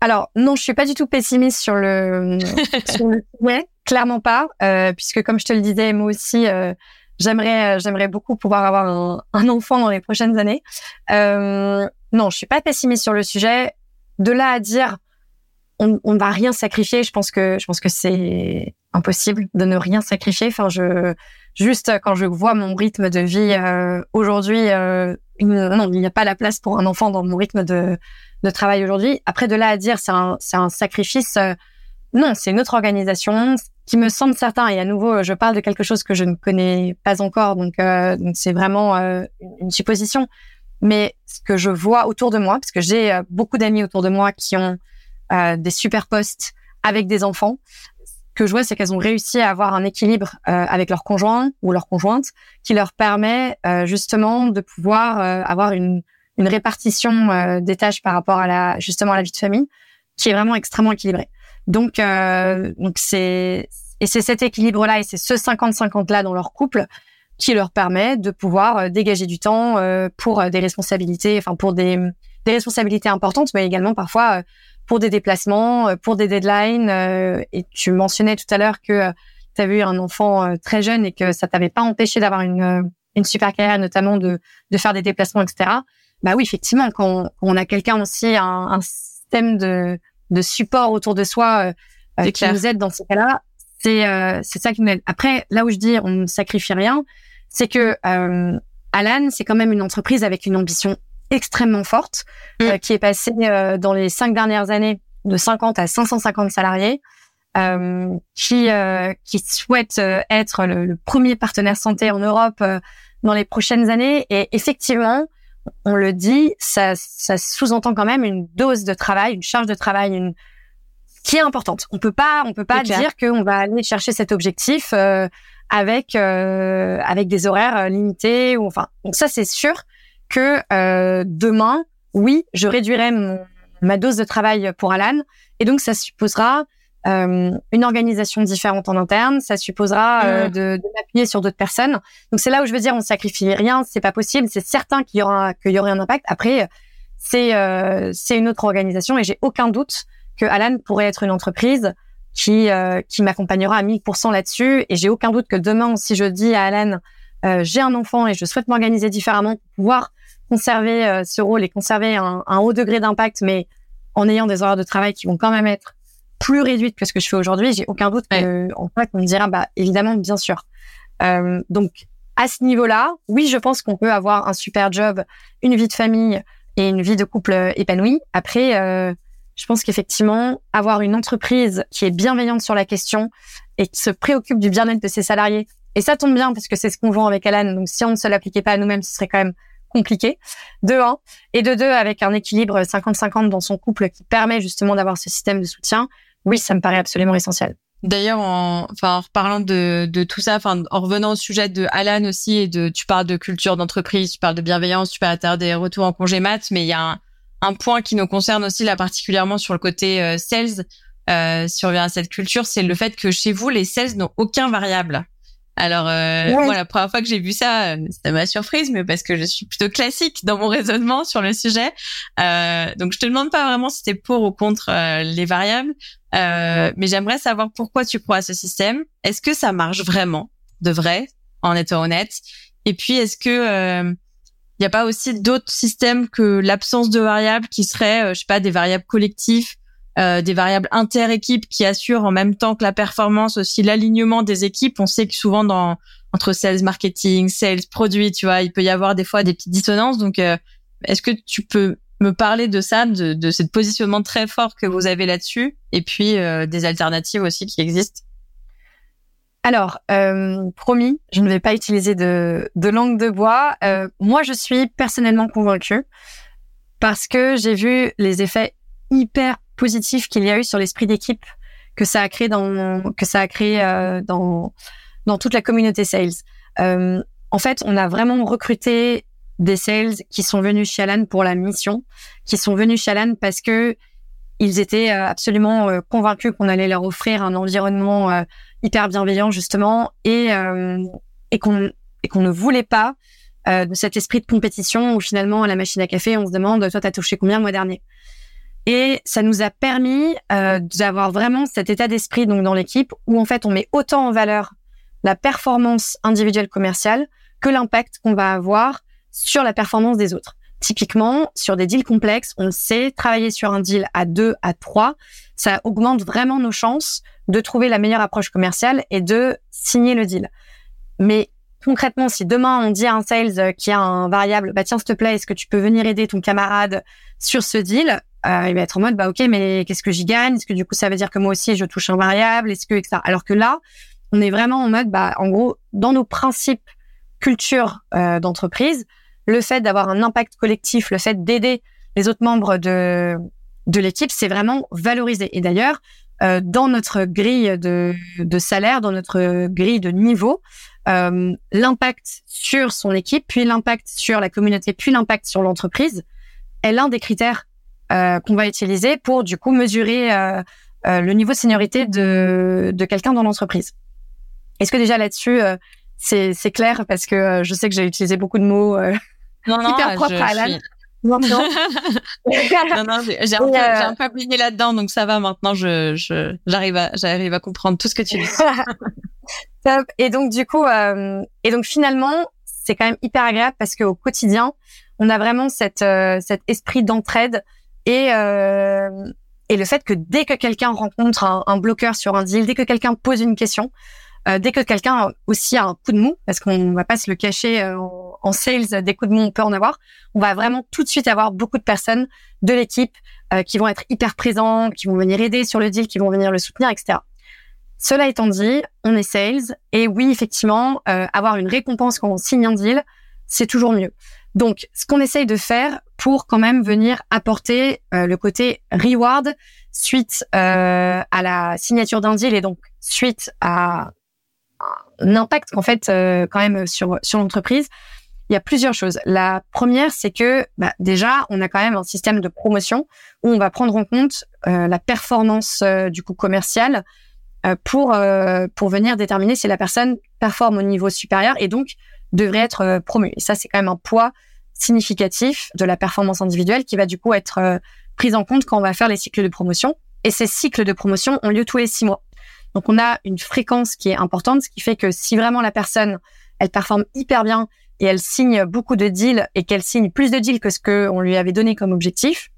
Alors non, je suis pas du tout pessimiste sur le sur le ouais, clairement pas, euh, puisque comme je te le disais, moi aussi. Euh, j'aimerais, j'aimerais beaucoup pouvoir avoir un, un, enfant dans les prochaines années. Euh, non, je suis pas pessimiste sur le sujet. De là à dire, on, on va rien sacrifier. Je pense que, je pense que c'est impossible de ne rien sacrifier. Enfin, je, juste quand je vois mon rythme de vie euh, aujourd'hui, euh, non, il n'y a pas la place pour un enfant dans mon rythme de, de travail aujourd'hui. Après, de là à dire c'est un, c'est un sacrifice, euh, non, c'est une autre organisation qui me semble certain. Et à nouveau, je parle de quelque chose que je ne connais pas encore, donc euh, donc c'est vraiment une supposition. Mais ce que je vois autour de moi, parce que j'ai beaucoup d'amis autour de moi qui ont des super postes avec des enfants, que je vois, c'est qu'elles ont réussi à avoir un équilibre euh, avec leur conjoint ou leur conjointe qui leur permet euh, justement de pouvoir euh, avoir une, une répartition des tâches par rapport à la justement à la vie de famille qui est vraiment extrêmement équilibrée. Donc donc c'est et c'est cet équilibre là et c'est ce 50-50 là dans leur couple qui leur permet de pouvoir dégager du temps pour des responsabilités, enfin pour des des responsabilités importantes, mais également parfois pour des déplacements, euh, pour des deadlines. Euh, et tu mentionnais tout à l'heure que euh, tu avais eu un enfant très jeune et que ça t'avait pas empêché d'avoir une, une super carrière, notamment de, de faire des déplacements, etc. Bah oui, effectivement, quand, on a quelqu'un aussi, un, un, système de, de support autour de soi qui nous aide dans ces cas-là, c'est c'est ça qui nous aide. Après, là où je dis on ne sacrifie rien, c'est que Alan, c'est quand même une entreprise avec une ambition extrêmement forte, mm. euh, qui est passée euh, dans les cinq dernières années de 50 à 550 salariés, euh, qui qui souhaite être le, premier partenaire santé en Europe dans les prochaines années. Et effectivement, on le dit, ça, ça sous-entend quand même une dose de travail, une charge de travail, une qui est importante. On peut pas, on peut pas dire qu'on va aller chercher cet objectif avec avec des horaires limités ou enfin. Donc ça c'est sûr que euh, demain, oui, je réduirai ma dose de travail pour Alan. Et donc, ça supposera euh, une organisation différente en interne. Ça supposera euh, de, de m'appuyer sur d'autres personnes. Donc, c'est là où je veux dire, on sacrifie rien. C'est pas possible. C'est certain qu'il y aura qu'il y aurait un impact. Après, c'est euh, c'est une autre organisation et j'ai aucun doute que Alan pourrait être une entreprise qui euh, qui m'accompagnera à 1000% là-dessus. Et j'ai aucun doute que demain, si je dis à Alan euh, j'ai un enfant et je souhaite m'organiser différemment pour pouvoir conserver euh, ce rôle et conserver un, un haut degré d'impact, mais en ayant des horaires de travail qui vont quand même être plus réduites que ce que je fais aujourd'hui, j'ai aucun doute que, en fait, on me dira, bah, évidemment, bien sûr. Euh, donc, à ce niveau-là, oui, je pense qu'on peut avoir un super job, une vie de famille et une vie de couple épanouie. Après, euh, je pense qu'effectivement, avoir une entreprise qui est bienveillante sur la question et qui se préoccupe du bien-être de ses salariés, et ça tombe bien parce que c'est ce qu'on vend avec Alan. Donc, si on ne se l'appliquait pas à nous-mêmes, ce serait quand même compliqué. De un. Et de deux, avec un équilibre 50-50 dans son couple qui permet justement d'avoir ce système de soutien. Oui, ça me paraît absolument essentiel. D'ailleurs, en, enfin, en reparlant de, de tout ça, en revenant au sujet de Alan aussi et de, tu parles de culture d'entreprise, tu parles de bienveillance, tu parles des retours en congé mat, mais il y a un, un, point qui nous concerne aussi là particulièrement sur le côté euh, sales, euh, sur cette culture, c'est le fait que chez vous, les sales n'ont aucun variable. Alors, euh, moi, la première fois que j'ai vu ça, euh, ça m'a surprise, mais parce que je suis plutôt classique dans mon raisonnement sur le sujet. Euh, donc, je te demande pas vraiment si t'es pour ou contre euh, les variables, euh, mais j'aimerais savoir pourquoi tu crois à ce système. Est-ce que ça marche vraiment, de vrai, en étant honnête? Et puis, est-ce que il n'y a pas aussi d'autres systèmes que l'absence de variables qui seraient, je sais pas, des variables collectifs euh, des variables inter-équipes qui assurent en même temps que la performance aussi l'alignement des équipes. On sait que souvent dans entre sales marketing, sales produits, tu vois, il peut y avoir des fois des petites dissonances. Donc, euh, est-ce que tu peux me parler de ça, de, de ce positionnement très fort que vous avez là-dessus, et puis euh, des alternatives aussi qui existent? Alors, promis, je ne vais pas utiliser de, de langue de bois. moi, je suis personnellement convaincue parce que j'ai vu les effets hyper positif qu'il y a eu sur l'esprit d'équipe que ça a créé dans que ça a créé euh, dans dans toute la communauté sales. Euh, en fait, on a vraiment recruté des sales qui sont venus chez Alan pour la mission, qui sont venus chez Alan parce que ils étaient euh, absolument euh, convaincus qu'on allait leur offrir un environnement euh, hyper bienveillant justement et et qu'on et qu'on ne voulait pas de cet esprit de compétition où finalement à la machine à café on se demande toi t'as touché combien le mois dernier? Et ça nous a permis euh, d'avoir vraiment cet état d'esprit donc dans l'équipe où en fait on met autant en valeur la performance individuelle commerciale que l'impact qu'on va avoir sur la performance des autres. Typiquement, sur des deals complexes, on sait travailler sur un deal à deux, à trois, ça augmente vraiment nos chances de trouver la meilleure approche commerciale et de signer le deal. Mais concrètement, si demain on dit à un sales qui a un variable, bah tiens s'il te plaît, est-ce que tu peux venir aider ton camarade sur ce deal? Il va être en mode bah ok mais qu'est-ce que j'y gagne? Est-ce que du coup ça veut dire que moi aussi je touche un variable? Est-ce que etc alors que là on est vraiment en mode bah en gros dans nos principes culture euh, d'entreprise le fait d'avoir un impact collectif le fait d'aider les autres membres de de l'équipe c'est vraiment valorisé. Et d'ailleurs euh, dans notre grille de, de salaire dans notre grille de niveau euh, l'impact sur son équipe puis l'impact sur la communauté puis l'impact sur l'entreprise est l'un des critères qu'on va utiliser pour du coup mesurer euh, euh, le niveau de seniorité de, de quelqu'un dans l'entreprise. Est-ce que déjà là-dessus c'est, c'est clair? Parce que je sais que j'ai utilisé beaucoup de mots non, non, hyper propres à Alan. Non, non. non, j'ai, un, peu, j'ai un peu oublié là-dedans, donc ça va maintenant. Je, je, j'arrive à, j'arrive à comprendre tout ce que tu dis. Top. Et donc du coup, euh, et donc finalement, c'est quand même hyper agréable parce qu'au quotidien, on a vraiment cette, euh, cet esprit d'entraide et euh, et le fait que dès que quelqu'un rencontre un, bloqueur sur un deal, dès que quelqu'un pose une question, euh, dès que quelqu'un aussi a un coup de mou, parce qu'on va pas se le cacher euh, en, sales, des coups de mou on peut en avoir, on va vraiment tout de suite avoir beaucoup de personnes de l'équipe euh, qui vont être hyper présents, qui vont venir aider sur le deal, qui vont venir le soutenir, etc. Cela étant dit, on est sales et oui, effectivement, euh, avoir une récompense quand on signe un deal, c'est toujours mieux. Donc, ce qu'on essaye de faire pour quand même venir apporter euh, le côté reward suite euh, à la signature d'un deal et donc suite à un impact qu'en fait euh, quand même sur sur l'entreprise. Il y a plusieurs choses. La première, c'est que bah, déjà, on a quand même un système de promotion où on va prendre en compte la performance du coup commercial pour pour venir déterminer si la personne performe au niveau supérieur et donc devrait être promue. Et ça, c'est quand même un poids significatif de la performance individuelle qui va du coup être euh, prise en compte quand on va faire les cycles de promotion. Et ces cycles de promotion ont lieu tous les six mois. Donc on a une fréquence qui est importante, ce qui fait que si vraiment la personne, elle performe hyper bien et elle signe beaucoup de deals et qu'elle signe plus de deals que ce qu'on lui avait donné comme objectif,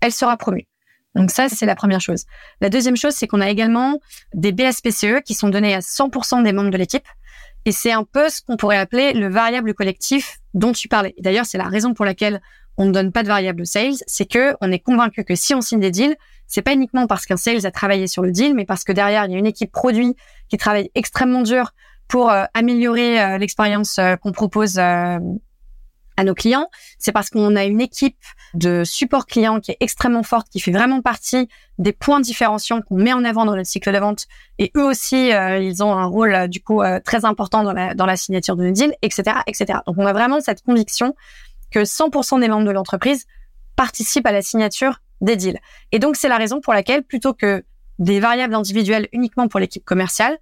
elle sera promue. Donc ça, c'est la première chose. La deuxième chose, c'est qu'on a également des BSPCE qui sont donnés à 100% des membres de l'équipe. Et c'est un peu ce qu'on pourrait appeler le variable collectif dont tu parlais. D'ailleurs, c'est la raison pour laquelle on ne donne pas de variable sales, c'est que on est convaincu que si on signe des deals, c'est pas uniquement parce qu'un sales a travaillé sur le deal, mais parce que derrière il y a une équipe produit qui travaille extrêmement dur pour euh, améliorer euh, l'expérience euh, qu'on propose à nos clients, c'est parce qu'on a une équipe de support client qui est extrêmement forte, qui fait vraiment partie des points différenciants qu'on met en avant dans notre cycle de vente. Et eux aussi, euh, ils ont un rôle euh, du coup euh, très important dans la, dans la signature de nos deals, etc., etc. Donc on a vraiment cette conviction que 100% des membres de l'entreprise participent à la signature des deals. Et donc c'est la raison pour laquelle, plutôt que des variables individuelles uniquement pour l'équipe commerciale,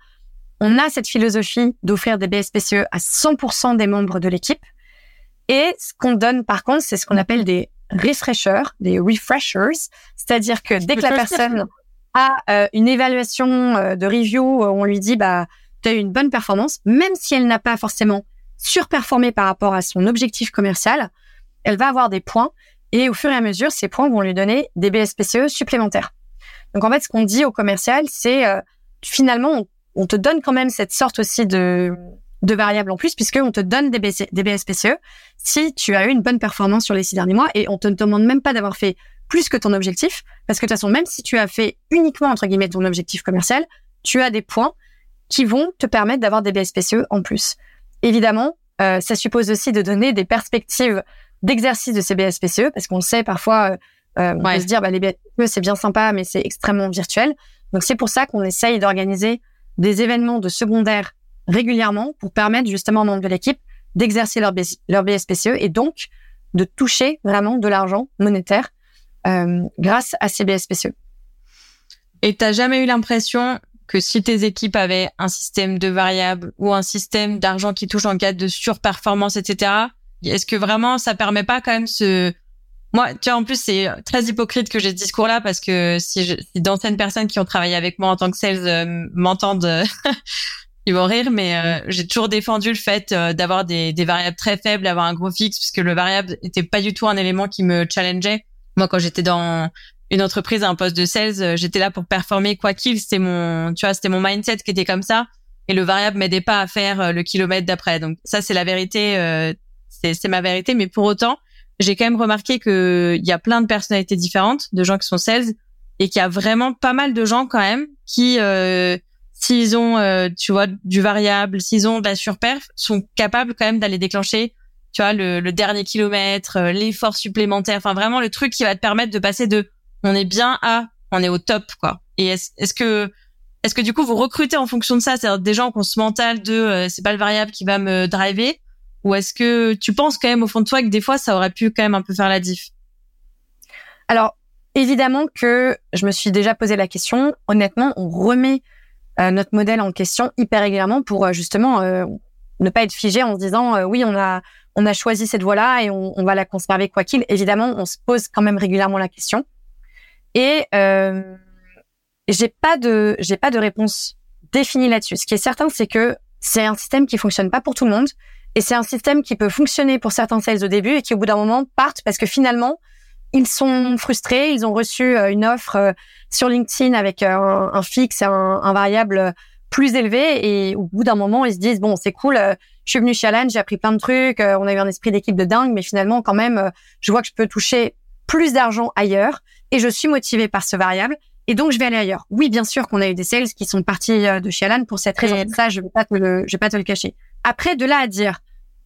on a cette philosophie d'offrir des BSPCE à 100% des membres de l'équipe. Et ce qu'on donne, par contre, c'est ce qu'on appelle des refreshers, des refreshers. C'est-à-dire que dès que la personne a euh, une évaluation euh, de review, où on lui dit, bah, tu as eu une bonne performance, même si elle n'a pas forcément surperformé par rapport à son objectif commercial, elle va avoir des points et au fur et à mesure, ces points vont lui donner des BSPCE supplémentaires. Donc en fait, ce qu'on dit au commercial, c'est euh, finalement, on, te donne quand même cette sorte aussi de, de variable en plus, puisqu'on te donne des, des BSPCE si tu as eu une bonne performance sur les six derniers mois et on te demande même pas d'avoir fait plus que ton objectif, parce que de toute façon, même si tu as fait uniquement, entre guillemets, ton objectif commercial, tu as des points qui vont te permettre d'avoir des BSPCE en plus. Évidemment, euh, ça suppose aussi de donner des perspectives d'exercice de ces BSPCE, parce qu'on le sait parfois, euh, euh, on peut se dire, bah, les BSPCE, c'est bien sympa, mais c'est extrêmement virtuel. Donc c'est pour ça qu'on essaye d'organiser des événements de secondaire régulièrement pour permettre justement aux membres de l'équipe d'exercer leur, leur BSPCE et donc de toucher vraiment de l'argent monétaire euh, grâce à ces BSPCE. Et t'as jamais eu l'impression que si tes équipes avaient un système de variables ou un système d'argent qui touche en cas de surperformance, etc., est-ce que vraiment ça permet pas quand même ce moi, tu vois, en plus, c'est très hypocrite que j'ai ce discours-là parce que si, si d'anciennes personnes qui ont travaillé avec moi en tant que sales euh, m'entendent, ils vont rire, mais euh, j'ai toujours défendu le fait d'avoir des, des, variables très faibles, d'avoir un gros fixe, puisque le variable était pas du tout un élément qui me challengeait. Moi, quand j'étais dans une entreprise, un poste de sales, j'étais là pour performer quoi qu'il. C'était mon, tu vois, c'était mon mindset qui était comme ça. Et le variable m'aidait pas à faire le kilomètre d'après. Donc ça, c'est la vérité c'est ma vérité. Mais pour autant, j'ai quand même remarqué qu'il y a plein de personnalités différentes, de gens qui sont sales, et qu'il y a vraiment pas mal de gens quand même qui, euh, s'ils ont, euh, tu vois, du variable, s'ils ont de la surperf, sont capables quand même d'aller déclencher, tu vois, le, le dernier kilomètre, euh, l'effort supplémentaire, enfin vraiment le truc qui va te permettre de passer de on est bien à on est au top, quoi. Et est-ce est que est-ce que du coup vous recrutez en fonction de ça, c'est-à-dire des gens qui ont ce mental de euh, c'est pas le variable qui va me driver, ou est-ce que tu penses quand même au fond de toi que des fois, ça aurait pu quand même un peu faire la diff? Alors, évidemment que je me suis déjà posé la question. Honnêtement, on remet notre modèle en question hyper régulièrement pour euh, justement euh, ne pas être figé en se disant oui, on a on a choisi cette voie-là et on, on, va la conserver quoi qu'il. Évidemment, on se pose quand même régulièrement la question. Et euh, j'ai pas de j'ai pas de réponse définie là-dessus. Ce qui est certain, c'est que c'est un système qui fonctionne pas pour tout le monde et c'est un système qui peut fonctionner pour certains sales au début et qui au bout d'un moment partent parce que finalement, ils sont frustrés, ils ont reçu euh, une offre euh, sur LinkedIn avec euh, un, un fixe, un, un, variable plus élevé et au bout d'un moment, ils se disent bon, c'est cool, je suis venu chez Alan, j'ai appris plein de trucs, on a eu un esprit d'équipe de dingue, mais finalement quand même, je vois que je peux toucher plus d'argent ailleurs et je suis motivé par ce variable et donc je vais aller ailleurs. Oui, bien sûr qu'on a eu des sales qui sont partis de chez Alan pour cette raison. Ça, je vais pas te le, je vais pas te le cacher. Après, de là à dire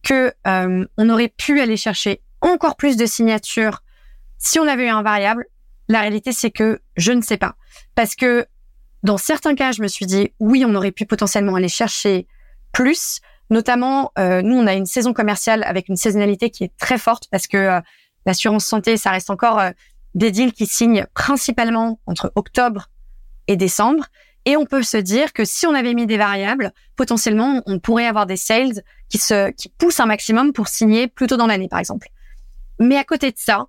que euh, on aurait pu aller chercher encore plus de signatures si on avait eu un variable, la réalité c'est que je ne sais pas. Parce que dans certains cas, je me suis dit oui, on aurait pu potentiellement aller chercher plus. Notamment, euh, nous, on a une saison commerciale avec une saisonnalité qui est très forte parce que euh, l'assurance santé, ça reste encore des deals qui signent principalement entre octobre et décembre. Et on peut se dire que si on avait mis des variables, potentiellement, on pourrait avoir des sales qui se, qui poussent un maximum pour signer plus tôt dans l'année, par exemple. Mais à côté de ça,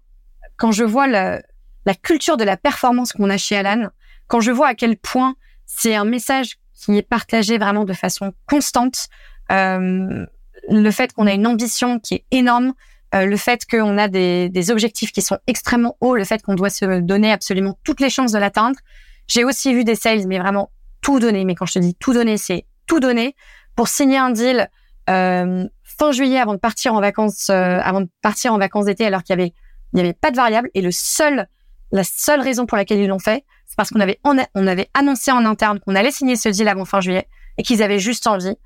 quand je vois la, la culture de la performance qu'on a chez Alan, quand je vois à quel point c'est un message qui est partagé vraiment de façon constante, euh, le fait qu'on a une ambition qui est énorme, euh, le fait qu'on a des, des, objectifs qui sont extrêmement hauts, le fait qu'on doit se donner absolument toutes les chances de l'atteindre, j'ai aussi vu des sales, mais vraiment tout donner. Mais quand je te dis tout donner, c'est tout donner pour signer un deal euh, fin juillet avant de partir en vacances, euh, avant de partir en vacances d'été, alors qu'il y avait il y avait pas de variable. Et le seul, la seule raison pour laquelle ils l'ont fait, c'est parce qu'on avait on, avait annoncé en interne qu'on allait signer ce deal avant fin juillet et qu'ils avaient juste envie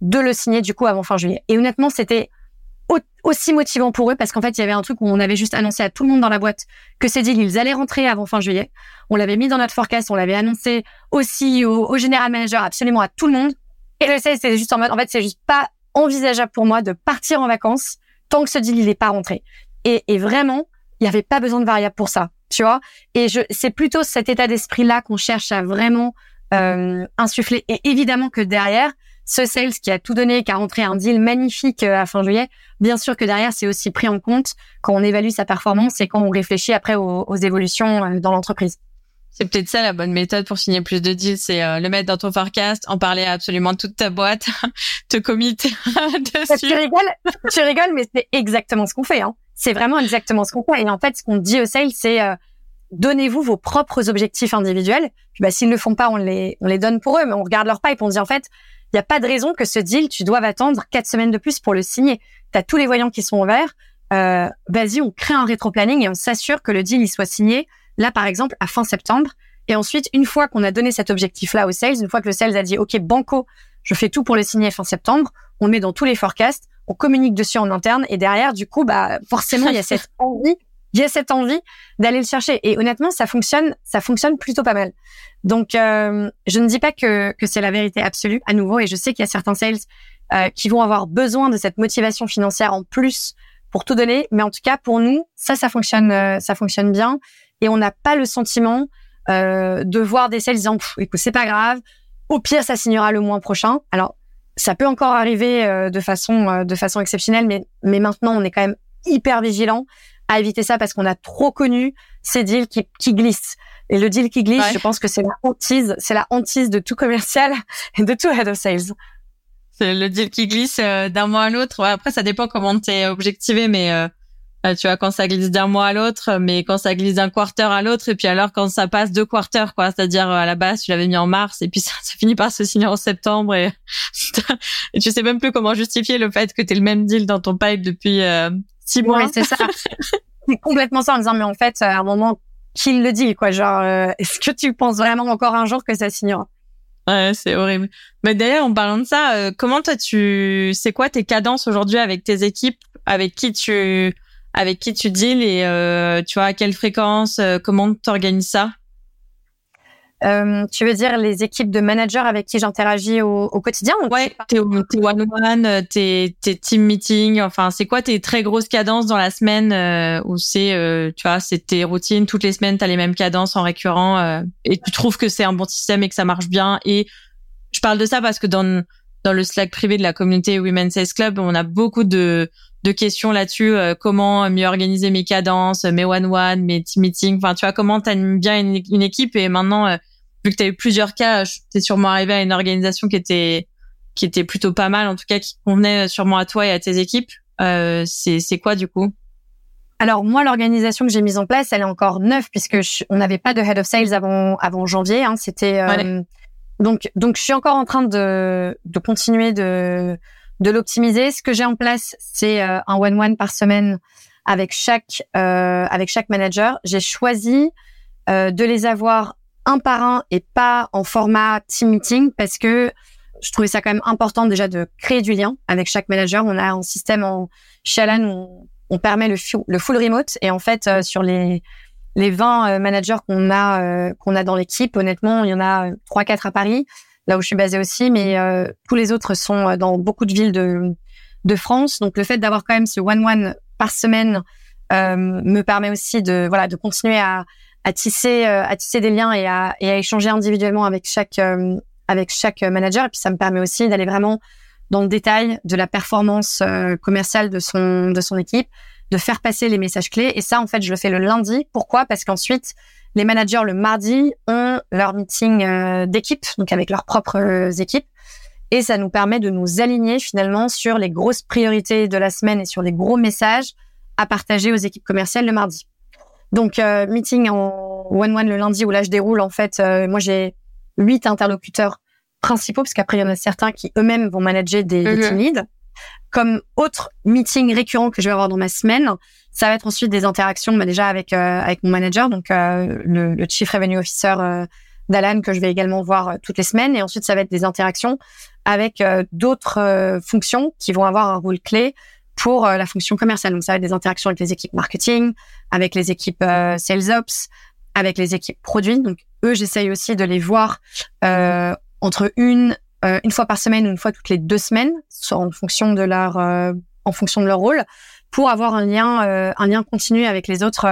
de le signer du coup avant fin juillet. Et honnêtement, c'était aussi motivant pour eux parce qu'en fait, il y avait un truc où on avait juste annoncé à tout le monde dans la boîte que ces deals, ils allaient rentrer avant fin juillet. On l'avait mis dans notre forecast, on l'avait annoncé aussi au, au general manager, absolument à tout le monde. Et le sales, c'est juste en mode, en fait, c'est juste pas envisageable pour moi de partir en vacances tant que ce deal, il est pas rentré. Et, et vraiment, il n'y avait pas besoin de variable pour ça, tu vois. Et je, c'est plutôt cet état d'esprit-là qu'on cherche à vraiment euh, insuffler. Et évidemment que derrière, ce sales qui a tout donné, qui a rentré un deal magnifique euh, à fin juillet, bien sûr que derrière, c'est aussi pris en compte quand on évalue sa performance et quand on réfléchit après aux, aux évolutions euh, dans l'entreprise. C'est peut-être ça la bonne méthode pour signer plus de deals, c'est euh, le mettre dans ton forecast, en parler à absolument toute ta boîte, te commit dessus. Tu rigoles, tu rigoles, mais c'est exactement ce qu'on fait. Hein. C'est vraiment exactement ce qu'on fait. Et en fait, ce qu'on dit au sales, c'est donnez-vous vos propres objectifs individuels. Puis bah, s'ils ne le font pas, on les, on les donne pour eux, mais on regarde leur pipe, on dit en fait, il n'y a pas de raison que ce deal, tu doives attendre quatre semaines de plus pour le signer. Tu as tous les voyants qui sont ouverts. Euh, Vas-y, on crée un rétro-planning et on s'assure que le deal il soit signé, là par exemple, à fin septembre. Et ensuite, une fois qu'on a donné cet objectif-là au sales, une fois que le sales a dit, OK, banco, je fais tout pour le signer fin septembre, on met dans tous les forecasts, on communique dessus en interne et derrière, du coup, bah forcément, il y a cette envie il y a cette envie d'aller le chercher. Et honnêtement, ça fonctionne, ça fonctionne plutôt pas mal. Donc, euh, je ne dis pas que, que c'est la vérité absolue à nouveau. Et je sais qu'il y a certains sales euh, qui vont avoir besoin de cette motivation financière en plus pour tout donner. Mais en tout cas, pour nous, ça, ça fonctionne, euh, ça fonctionne bien. Et on n'a pas le sentiment de voir des sales disant, écoute, c'est pas grave. Au pire, ça signera le mois prochain. Alors, ça peut encore arriver de façon, de façon exceptionnelle, mais, mais maintenant, on est quand même hyper vigilant à éviter ça parce qu'on a trop connu ces deals qui, qui glissent. Et le deal qui glisse, je pense que c'est la hantise, c'est la hantise de tout commercial et de tout head of sales. C'est le deal qui glisse euh, d'un mois à l'autre. après, ça dépend comment t'es objectivé, mais euh, euh, tu vois quand ça glisse d'un mois à l'autre, mais quand ça glisse d'un quarter à l'autre, et puis alors quand ça passe deux quarters, quoi, c'est-à-dire à la base tu l'avais mis en mars, et puis ça, ça finit par se signer en septembre, et, et tu sais même plus comment justifier le fait que t'es le même deal dans ton pipe depuis six mois. c'est ça. c'est complètement ça en disant, mais en fait, à un moment, qu'il le dit, quoi? Genre, euh, est-ce que tu penses vraiment encore un jour que ça signera? Ouais, c'est horrible. Mais d'ailleurs, en parlant de ça, euh, comment toi tu, c'est quoi tes cadences aujourd'hui avec tes équipes, avec qui tu, avec qui tu deals et euh, tu vois à quelle fréquence, comment tu organises ça? Euh, tu veux dire les équipes de managers avec qui j'interagis au, au, quotidien Ouais, tes one-one, tes, tes team meetings, enfin, c'est quoi tes très grosses cadences dans la semaine euh, où c'est, euh, tu vois, c'est tes routines, toutes les semaines, tu as les mêmes cadences en récurrent euh, et tu trouves que c'est un bon système et que ça marche bien. Et je parle de ça parce que dans, dans le Slack privé de la communauté Women's Sales Club, on a beaucoup de, de questions là-dessus. comment mieux organiser mes cadences, mes one-one, mes team meetings, enfin, tu vois, comment t'animes bien une, une équipe et maintenant vu que tu as eu plusieurs cas, tu es sûrement arrivé à une organisation qui était qui était plutôt pas mal, en tout cas qui convenait sûrement à toi et à tes équipes. Euh, c'est c'est quoi du coup? Alors moi, l'organisation que j'ai mise en place, elle est encore neuve puisque on n'avait pas de head of sales avant avant janvier. Hein, C'était euh, donc donc je suis encore en train de de continuer de de l'optimiser. Ce que j'ai en place, c'est euh, un one one par semaine avec chaque euh, avec chaque manager. J'ai choisi euh, de les avoir un par un et pas en format team meeting parce que je trouvais ça quand même important déjà de créer du lien avec chaque manager. On a un système en chez Alan où on permet le, full remote et en fait euh, sur les les 20 euh, managers qu'on a euh, qu'on a dans l'équipe, honnêtement, il y en a trois quatre à Paris, là où je suis basée aussi, mais tous les autres sont dans beaucoup de villes de de France. Donc le fait d'avoir quand même ce one one par semaine me permet aussi de voilà de continuer à à tisser euh, à tisser des liens et à, et à échanger individuellement avec chaque euh, avec chaque manager et puis ça me permet aussi d'aller vraiment dans le détail de la performance euh, commerciale de son de son équipe de faire passer les messages clés et ça en fait je le fais le lundi pourquoi? Parce qu'ensuite les managers le mardi ont leur meeting d'équipe donc avec leurs propres équipes et ça nous permet de nous aligner finalement sur les grosses priorités de la semaine et sur les gros messages à partager aux équipes commerciales le mardi. Donc, euh, meeting en one-one le lundi où là, je déroule, en fait, euh, moi, j'ai huit interlocuteurs principaux, parce qu'après, il y en a certains qui eux-mêmes vont manager des, mhm. team leads. Comme autre meeting récurrent que je vais avoir dans ma semaine, ça va être ensuite des interactions bah, déjà avec euh, avec mon manager, donc le, le, Chief Revenue Officer d'Alan, que je vais également voir toutes les semaines. Et ensuite, ça va être des interactions avec d'autres fonctions qui vont avoir un rôle clé pour euh, la fonction commerciale. Donc, ça va être des interactions avec les équipes marketing, avec les équipes euh, sales ops, avec les équipes produits. Donc, eux, j'essaye aussi de les voir euh, entre une une fois par semaine ou une fois toutes les deux semaines, en fonction de leur en fonction de leur rôle, pour avoir un lien un lien continu avec les autres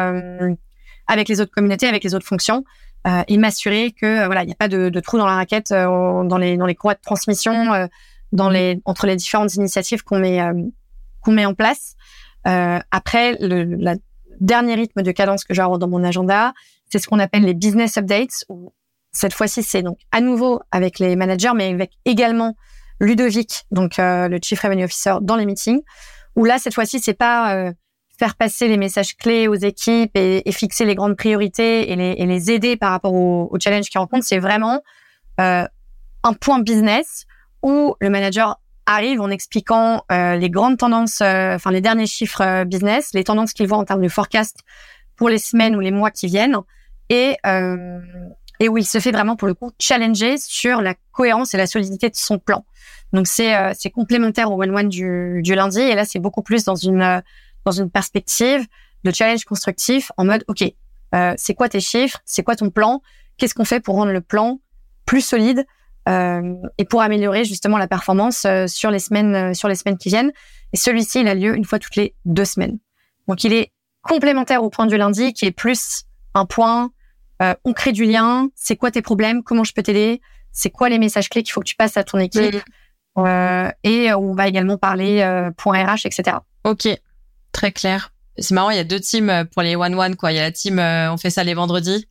avec les autres communautés, avec les autres fonctions. et m'assurer que voilà, il n'y a pas de, de trou dans la raquette dans les dans les courroies de transmission, dans les entre les différentes initiatives qu'on met qu'on met en place. après, le la dernier rythme de cadence que j'ai dans mon agenda, c'est ce qu'on appelle les business updates. Où cette fois-ci, c'est donc à nouveau avec les managers, mais avec également Ludovic, donc le chief revenue officer, dans les meetings. Où là, cette fois-ci, c'est pas faire passer les messages clés aux équipes et, fixer les grandes priorités et les, et les aider par rapport aux au challenges qu'ils rencontrent, c'est vraiment euh, un point business où le manager arrive en expliquant euh, les grandes tendances, euh, enfin les derniers chiffres euh, business, les tendances qu'il voit en termes de forecast pour les semaines ou les mois qui viennent, et euh, et où il se fait vraiment pour le coup challenger sur la cohérence et la solidité de son plan. Donc c'est c'est complémentaire au one one du, du lundi, et là c'est beaucoup plus dans une dans une perspective de challenge constructif en mode, OK, euh, c'est quoi tes chiffres, c'est quoi ton plan, qu'est-ce qu'on fait pour rendre le plan plus solide euh, et pour améliorer justement la performance euh, sur les semaines euh, sur les semaines qui viennent? Et celui-ci, il a lieu une fois toutes les deux semaines. Donc il est complémentaire au point du lundi, qui est plus un point. Euh, on crée du lien. C'est quoi tes problèmes? Comment je peux t'aider? C'est quoi les messages clés qu'il faut que tu passes à ton équipe? Et on va également parler point RH, etc. Ok, Très clair. C'est marrant, il y a deux teams euh, pour les one-one, quoi. Il y a la team, euh, on fait ça les vendredis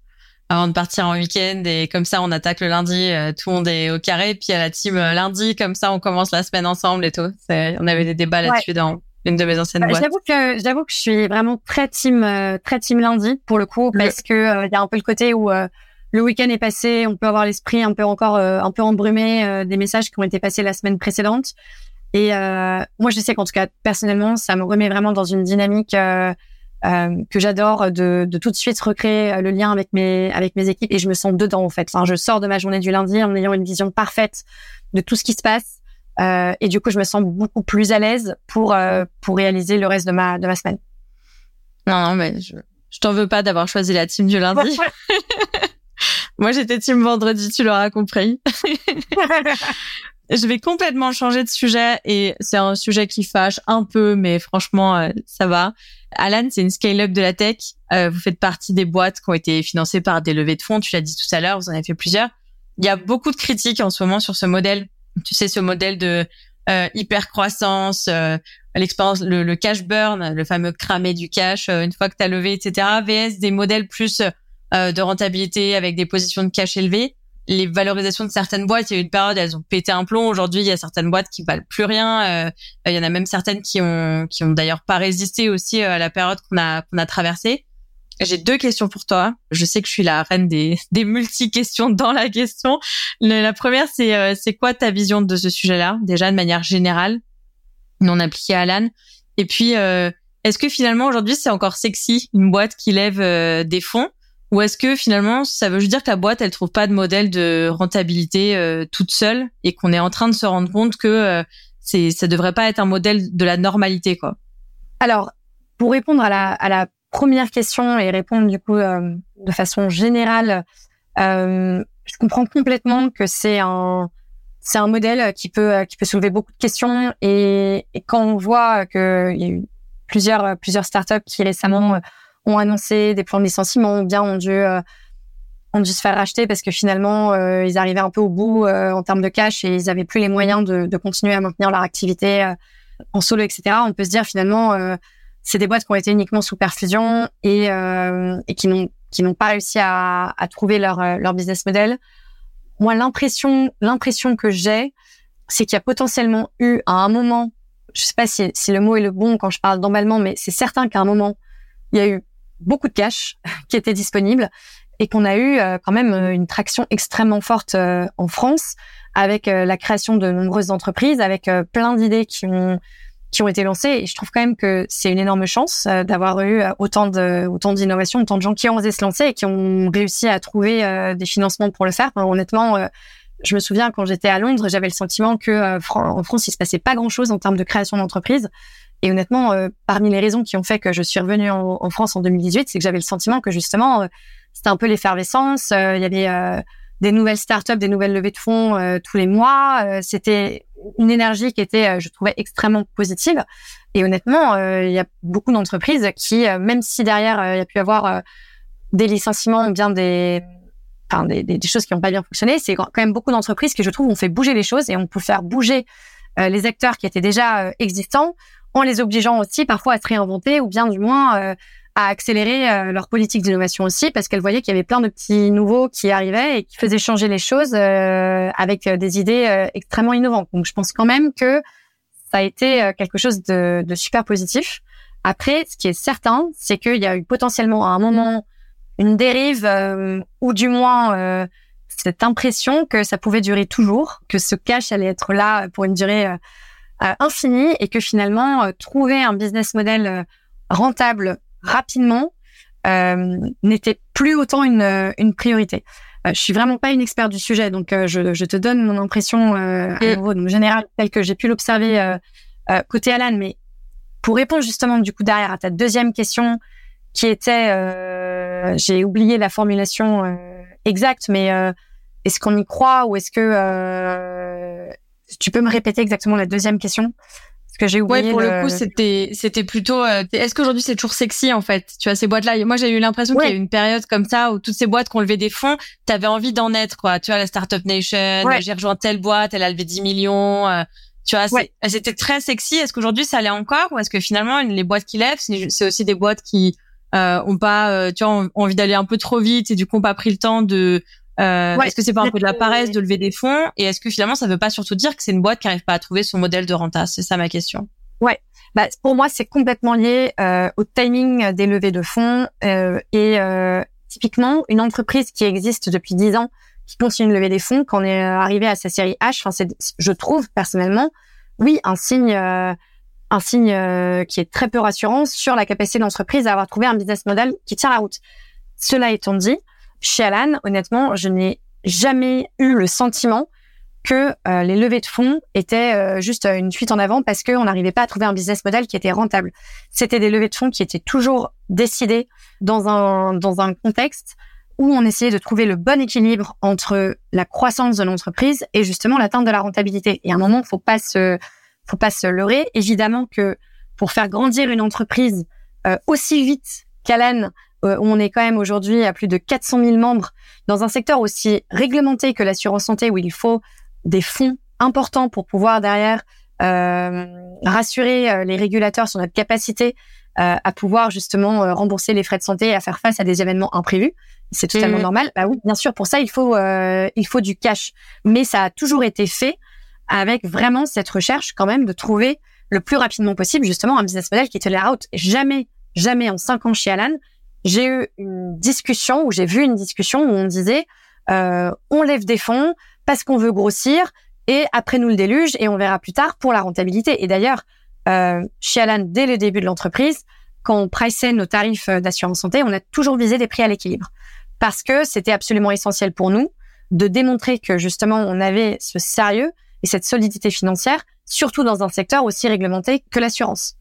avant de partir en week-end et comme ça, on attaque le lundi, euh, tout le monde est au carré. Puis il y a la team lundi, comme ça, on commence la semaine ensemble et tout. On avait des débats là-dessus dans une de mes anciennes bah, boîtes. J'avoue que j'avoue que je suis vraiment très team très team lundi pour le coup parce que il y a un peu le côté où le week-end est passé, on peut avoir l'esprit un peu encore un peu embrumé des messages qui ont été passés la semaine précédente. Et euh, moi, je sais qu'en tout cas, personnellement, ça me remet vraiment dans une dynamique euh, euh, que j'adore de, de, tout de suite recréer euh, le lien avec mes avec mes équipes et je me sens dedans en fait. Enfin, je sors de ma journée du lundi en ayant une vision parfaite de tout ce qui se passe euh, et du coup, je me sens beaucoup plus à l'aise pour euh, pour réaliser le reste de ma de ma semaine. Non, non, mais je, je t'en veux pas d'avoir choisi la team du lundi. Moi, j'étais team vendredi, tu l'auras compris. Je vais complètement changer de sujet et c'est un sujet qui fâche un peu, mais franchement, euh, ça va. Alan, c'est une scale-up de la tech. Euh, vous faites partie des boîtes qui ont été financées par des levées de fonds. Tu l'as dit tout à l'heure, vous en avez fait plusieurs. Il y a beaucoup de critiques en ce moment sur ce modèle. Tu sais, ce modèle de euh, hyper croissance, l'expérience, le, cash burn, le fameux cramer du cash une fois que tu as levé, etc. VS des modèles plus de rentabilité avec des positions de cash élevées les valorisations de certaines boîtes, il y a eu une période, elles ont pété un plomb. Aujourd'hui, il y a certaines boîtes qui valent plus rien. Euh, il y en a même certaines qui ont qui ont d'ailleurs pas résisté aussi euh, à la période qu'on a qu'on a traversée. J'ai deux questions pour toi. Je sais que je suis la reine des des multi questions dans la question. la première, c'est euh, c'est quoi ta vision de ce sujet-là, déjà de manière générale, non appliquée à Alan. Et puis, est-ce que finalement aujourd'hui c'est encore sexy une boîte qui lève des fonds? Ou est-ce que finalement, ça veut juste dire que la boîte, elle trouve pas de modèle de rentabilité euh, toute seule et qu'on est en train de se rendre compte que euh, c'est ça devrait pas être un modèle de la normalité, quoi? Alors, pour répondre à la, à la première question et répondre du coup euh, de façon générale, je comprends complètement que c'est un c'est un modèle qui peut qui peut soulever beaucoup de questions et, et quand on voit qu'il y a eu plusieurs plusieurs startups qui récemment ont annoncé des plans de licenciement ou bien ont dû euh, ont dû se faire racheter parce que finalement euh, ils arrivaient un peu au bout euh, en termes de cash et ils avaient plus les moyens de, de continuer à maintenir leur activité en solo, etc. On peut se dire finalement c'est des boîtes qui ont été uniquement sous perfusion et, et qui n'ont qui n'ont pas réussi à, à trouver leur leur business model. Moi, l'impression l'impression que j'ai, c'est qu'il y a potentiellement eu à un moment, je sais pas si, si le mot est le bon quand je parle d'emballement, mais c'est certain qu'à un moment, il y a eu beaucoup de cash qui était disponible et qu'on a eu euh, quand même euh, une traction extrêmement forte euh, en France avec la création de nombreuses entreprises, avec plein d'idées qui ont qui ont été lancées. Et je trouve quand même que c'est une énorme chance d'avoir eu autant de autant d'innovations, autant de gens qui ont osé se lancer et qui ont réussi à trouver des financements pour le faire. honnêtement, je me souviens quand j'étais à Londres, j'avais le sentiment que en France, il se passait pas grand chose en termes de création d'entreprises. Et honnêtement, euh, parmi les raisons qui ont fait que je suis revenue en, France en 2018, c'est que j'avais le sentiment que justement, euh, c'était un peu l'effervescence. Euh, il y avait des nouvelles startups, des nouvelles levées de fonds tous les mois. c'était une énergie qui était, je trouvais, extrêmement positive. Et honnêtement, il y a beaucoup d'entreprises qui, même si derrière il y a pu avoir des licenciements ou bien des enfin des, des, choses qui n'ont pas bien fonctionné. C'est quand même beaucoup d'entreprises qui, je trouve, ont fait bouger les choses et on peut faire bouger les acteurs qui étaient déjà existants en les obligeant aussi parfois à se réinventer ou bien du moins à accélérer euh, leur politique d'innovation aussi parce qu'elle voyait qu'il y avait plein de petits nouveaux qui arrivaient et qui faisaient changer les choses euh, avec euh, des idées extrêmement innovantes. Donc je pense quand même que ça a été quelque chose de, de super positif. Après, ce qui est certain, c'est qu'il y a eu potentiellement à un moment une dérive ou du moins cette impression que ça pouvait durer toujours, que ce cash allait être là pour une durée infinie et que finalement trouver un business model rentable rapidement euh, n'était plus autant une, une priorité. Euh, je suis vraiment pas une experte du sujet, donc euh, je, je, te donne mon impression euh, à mm. nouveau, donc général, telle que j'ai pu l'observer euh, euh, côté Alan. Mais pour répondre justement du coup derrière à ta deuxième question, qui était, j'ai oublié la formulation exacte, mais est-ce qu'on y croit ou est-ce que tu peux me répéter exactement la deuxième question? Que j'ai oublié. Ouais, pour le, coup, c'était c'était plutôt. Euh, est-ce qu'aujourd'hui c'est toujours sexy en fait? Tu vois ces boîtes-là. Moi, j'ai eu l'impression qu'il y a eu une période comme ça où toutes ces boîtes qui ont levé des fonds, t'avais envie d'en être quoi. Tu vois la Startup Nation. J'ai rejoint telle boîte, elle a levé 10 millions. Euh, tu vois, c'était très sexy. Est-ce qu'aujourd'hui ça l'est encore ou est-ce que finalement les boîtes qui lèvent, c'est aussi des boîtes qui euh, ont pas, euh, tu vois, ont envie d'aller un peu trop vite et du coup ont pas pris le temps de euh, Est-ce que c'est pas un peu de la paresse de lever des fonds Et est-ce que finalement, ça veut pas surtout dire que c'est une boîte qui n'arrive pas à trouver son modèle de renta? C'est ça ma question. Ouais. Bah, pour moi, c'est complètement lié euh, au timing des levées de fonds euh, et euh, typiquement une entreprise qui existe depuis 10 ans qui continue de lever des fonds quand on est arrivé à sa série H. Enfin, c'est, je trouve personnellement, oui, un signe, un signe qui est très peu rassurant sur la capacité de l'entreprise à avoir trouvé un business model qui tient la route. Cela étant dit, chez Alan, honnêtement, je n'ai jamais eu le sentiment que euh, les levées de fonds étaient euh, juste une fuite en avant parce qu'on n'arrivait pas à trouver un business model qui était rentable. C'était des levées de fonds qui étaient toujours décidées dans un, dans un contexte où on essayait de trouver le bon équilibre entre la croissance de l'entreprise et justement l'atteinte de la rentabilité. Et à un moment, faut pas se, faut pas se leurrer. Évidemment que pour faire grandir une entreprise euh, aussi vite qu'Alan euh, on est quand même aujourd'hui à plus de 400 000 membres dans un secteur aussi réglementé que l'assurance santé où il faut des fonds importants pour pouvoir derrière euh, rassurer euh, les régulateurs sur notre capacité à pouvoir justement rembourser les frais de santé et à faire face à des événements imprévus. C'est totalement mmh. normal. Bah oui, bien sûr, pour ça il faut il faut du cash, mais ça a toujours été fait avec vraiment cette recherche quand même de trouver le plus rapidement possible justement un business model qui te la route. Jamais, jamais en cinq ans chez Alan, j'ai eu une discussion où j'ai vu une discussion où on disait euh, on lève des fonds parce qu'on veut grossir et après nous le déluge et on verra plus tard pour la rentabilité. Et d'ailleurs, euh, chez Alan, dès le début de l'entreprise, quand on priceait nos tarifs euh, d'assurance santé, on a toujours visé des prix à l'équilibre parce que c'était absolument essentiel pour nous de démontrer que justement on avait ce sérieux et cette solidité financière, surtout dans un secteur aussi réglementé que l'assurance.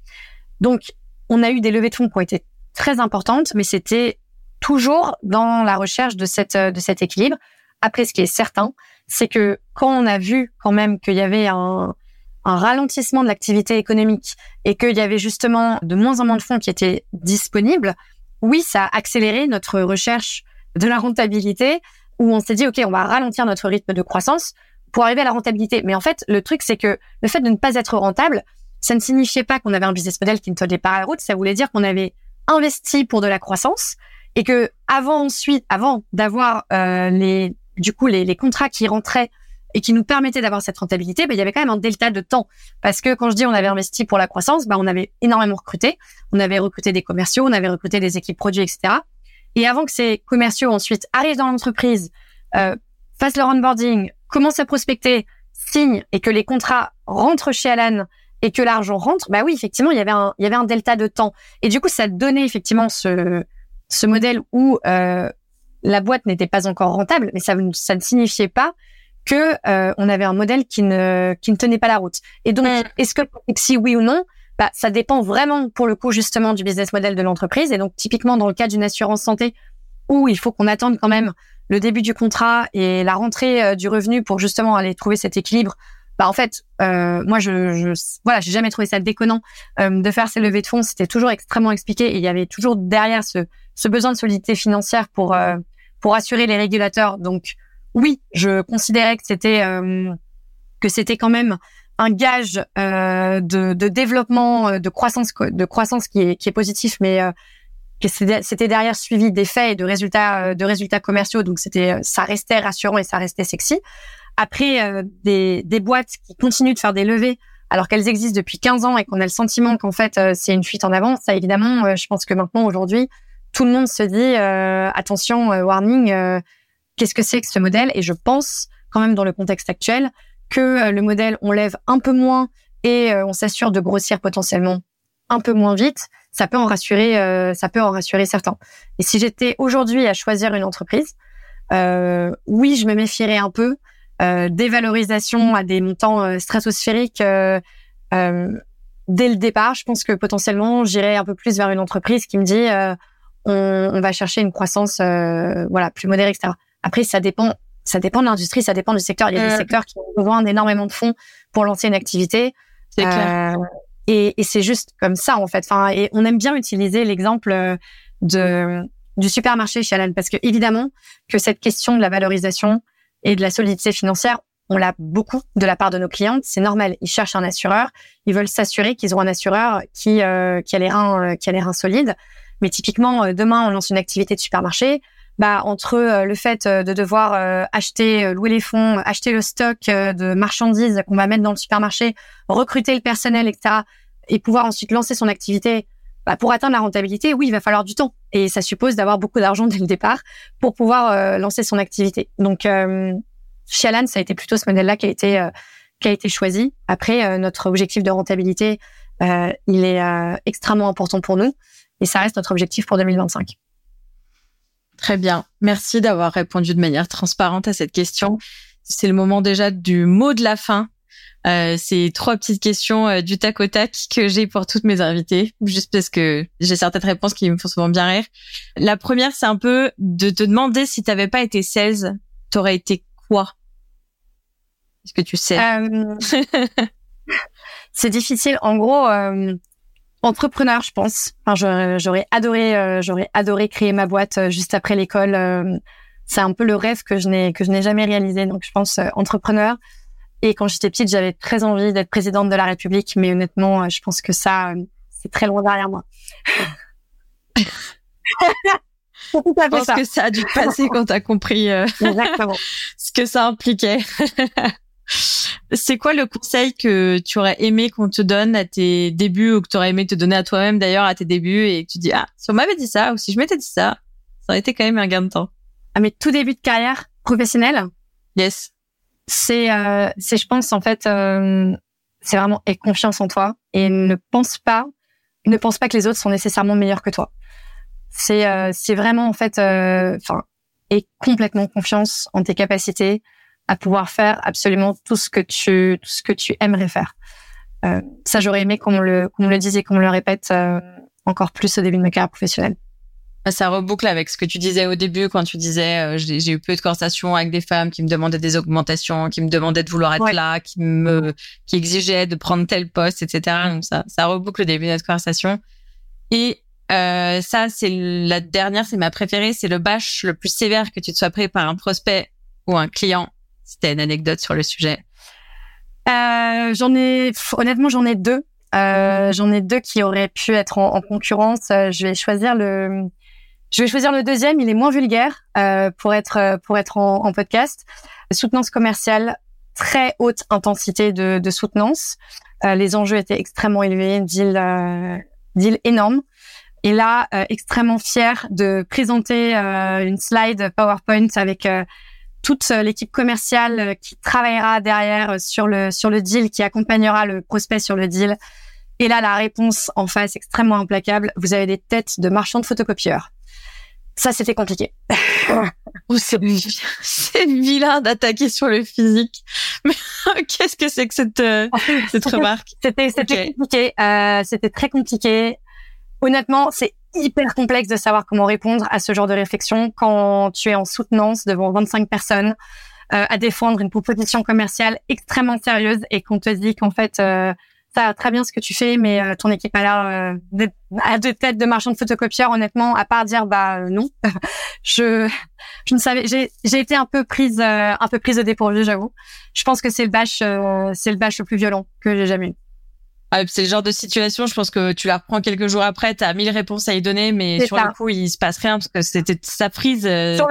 Donc, on a eu des levées de fonds qui ont été très importante, mais c'était toujours dans la recherche de cette euh, de cet équilibre. Après, ce qui est certain, c'est que quand on a vu quand même qu'il y avait un, un ralentissement de l'activité économique et qu'il y avait justement de moins en moins de fonds qui étaient disponibles, oui, ça a accéléré notre recherche de la rentabilité où on s'est dit, OK, on va ralentir notre rythme de croissance pour arriver à la rentabilité. Mais en fait, le truc, c'est que le fait de ne pas être rentable, ça ne signifiait pas qu'on avait un business model qui ne tenait pas la route. Ça voulait dire qu'on avait investi pour de la croissance et que avant ensuite, avant d'avoir euh, les du coup les, les, contrats qui rentraient et qui nous permettaient d'avoir cette rentabilité, ben, il y avait quand même un delta de temps parce que quand je dis on avait investi pour la croissance, ben, on avait énormément recruté, on avait recruté des commerciaux, on avait recruté des équipes produits, etc. Et avant que ces commerciaux ensuite arrivent dans l'entreprise, euh, fassent leur onboarding, commencent à prospecter, signent et que les contrats rentrent chez Alan et que l'argent rentre, bah oui, effectivement, il y avait un, il y avait un delta de temps. Et du coup, ça donnait effectivement ce, ce modèle où euh, la boîte n'était pas encore rentable, mais ça, ça ne signifiait pas que euh, on avait un modèle qui ne, qui ne tenait pas la route. Et donc, est-ce que si oui ou non bah, ça dépend vraiment pour le coup justement du business model de l'entreprise. Et donc, typiquement dans le cas d'une assurance santé, où il faut qu'on attende quand même le début du contrat et la rentrée euh, du revenu pour justement aller trouver cet équilibre bah en fait, euh, moi je, je voilà, j'ai jamais trouvé ça déconnant euh, de faire ces levées de fonds. C'était toujours extrêmement expliqué et il y avait toujours derrière ce, ce besoin de solidité financière pour euh, pour assurer les régulateurs. Donc oui, je considérais que c'était que c'était quand même un gage euh, de, de, développement, de croissance, de croissance qui est, qui est positif, mais euh, que c'était derrière suivi d'effets et de résultats, de résultats commerciaux. Donc c'était, ça restait rassurant et ça restait sexy. Après, des, des boîtes qui continuent de faire des levées alors qu'elles existent depuis 15 ans et qu'on a le sentiment qu'en fait c'est une fuite en avant, ça évidemment, je pense que maintenant aujourd'hui, tout le monde se dit attention, warning, qu'est-ce que c'est que ce modèle? Et je pense quand même dans le contexte actuel que le modèle on lève un peu moins et on s'assure de grossir potentiellement un peu moins vite, ça peut en rassurer, ça peut en rassurer certains. Et si j'étais aujourd'hui à choisir une entreprise, oui, je me méfierais un peu euh, dévalorisation à des montants euh, stratosphériques euh, dès le départ. Je pense que potentiellement, j'irai un peu plus vers une entreprise qui me dit on, on, va chercher une croissance voilà plus modérée, etc. Après, ça dépend. Ça dépend de l'industrie, ça dépend du secteur. Il y a des secteurs qui ont besoin d'énormément de fonds pour lancer une activité. C'est clair. Et, et c'est juste comme ça en fait. Enfin, et on aime bien utiliser l'exemple de du supermarché chez Alan parce que évidemment que cette question de la valorisation, et de la solidité financière, on l'a beaucoup de la part de nos clients. C'est normal. Ils cherchent un assureur. Ils veulent s'assurer qu'ils auront un assureur qui, euh, qui, a les reins, euh, qui a les reins solides. Mais typiquement, euh, demain, on lance une activité de supermarché. Bah, entre le fait de devoir acheter, louer les fonds, acheter le stock de marchandises qu'on va mettre dans le supermarché, recruter le personnel, etc., et pouvoir ensuite lancer son activité, bah, pour atteindre la rentabilité, oui, il va falloir du temps. Et ça suppose d'avoir beaucoup d'argent dès le départ pour pouvoir euh, lancer son activité. Donc, euh, chez Alan, ça a été plutôt ce modèle-là qui a été euh, qui a été choisi. Après, euh, notre objectif de rentabilité, il est extrêmement important pour nous et ça reste notre objectif pour 2025. Très bien. Merci d'avoir répondu de manière transparente à cette question. C'est le moment déjà du mot de la fin. Euh, c'est trois petites questions euh, du tac au tac que j'ai pour toutes mes invités, juste parce que j'ai certaines réponses qui me font souvent bien rire. La première, c'est un peu de te demander si t'avais pas été 16, t'aurais été quoi? Est-ce que tu sais? Euh, C'est difficile. En gros, entrepreneur, je pense. J'aurais adoré, j'aurais adoré créer ma boîte juste après l'école. c'est un peu le rêve que je n'ai jamais réalisé. Donc, je pense entrepreneur. Et quand j'étais petite, j'avais très envie d'être présidente de la République, mais honnêtement, euh, je pense que ça, euh, c'est très loin derrière moi. je pense que ça a dû passer quand tu as compris euh, ce que ça impliquait. c'est quoi le conseil que tu aurais aimé qu'on te donne à tes débuts ou que tu aurais aimé te donner à toi-même d'ailleurs à tes débuts et que tu dis ah si on m'avait dit ça ou si je m'étais dit ça ça aurait été quand même un gain de temps. À mes tout débuts de carrière professionnelle? Yes c'est, euh, c'est, je pense en fait, euh, c'est vraiment aie confiance en toi et ne pense pas, ne pense pas que les autres sont nécessairement meilleurs que toi. C'est, euh, c'est vraiment en fait, euh, enfin, aie complètement confiance en tes capacités à pouvoir faire absolument tout ce que tu, tout ce que tu aimerais faire. Euh, ça, j'aurais aimé qu'on le, qu'on le dise et qu'on le répète encore plus au début de ma carrière professionnelle. Ça reboucle avec ce que tu disais au début quand tu disais euh, j'ai eu peu de conversations avec des femmes qui me demandaient des augmentations, qui me demandaient de vouloir être là, qui me qui exigeaient de prendre tel poste, etc. Donc ça ça reboucle le début de notre conversation. Et euh, ça c'est la dernière, c'est ma préférée, c'est le bâche le plus sévère que tu te sois pris par un prospect ou un client. C'était une anecdote sur le sujet. Euh, j'en ai honnêtement j'en ai deux. Euh, j'en ai deux qui auraient pu être en, en concurrence. Euh, je vais choisir le je vais choisir le deuxième, il est moins vulgaire euh, pour être euh, pour être en, podcast. Soutenance commerciale, très haute intensité de, de soutenance. Euh, les enjeux étaient extrêmement élevés, deal euh, deal énorme. Et là, euh, extrêmement fier de présenter une slide PowerPoint avec toute l'équipe commerciale qui travaillera derrière sur le sur le deal, qui accompagnera le prospect sur le deal. Et là, la réponse en face extrêmement implacable. Vous avez des têtes de marchands de photocopieurs. Ça, c'était compliqué. oh, c'est vilain d'attaquer sur le physique. Mais qu'est-ce que c'est que cette, euh, cette remarque? C'était c'était compliqué. Euh, c'était très compliqué. Honnêtement, c'est hyper complexe de savoir comment répondre à ce genre de réflexion quand tu es en soutenance devant 25 personnes euh, à défendre une proposition commerciale extrêmement sérieuse et qu'on te dit qu'en fait, euh, ça très bien ce que tu fais, mais euh, ton équipe a l'air euh, à deux têtes de marchand de photocopieurs. Honnêtement, à part dire bah euh, non, je je ne savais. J'ai j'ai été un peu prise euh, un peu prise de dépourvu, j'avoue. Je pense que c'est le bâche c'est le bâche le plus violent que j'ai jamais eu. Ah, c'est le genre de situation, je pense que tu la reprends quelques jours après, tu as mille réponses à y donner, mais sur le coup, il se passe rien parce que c'était ça frise,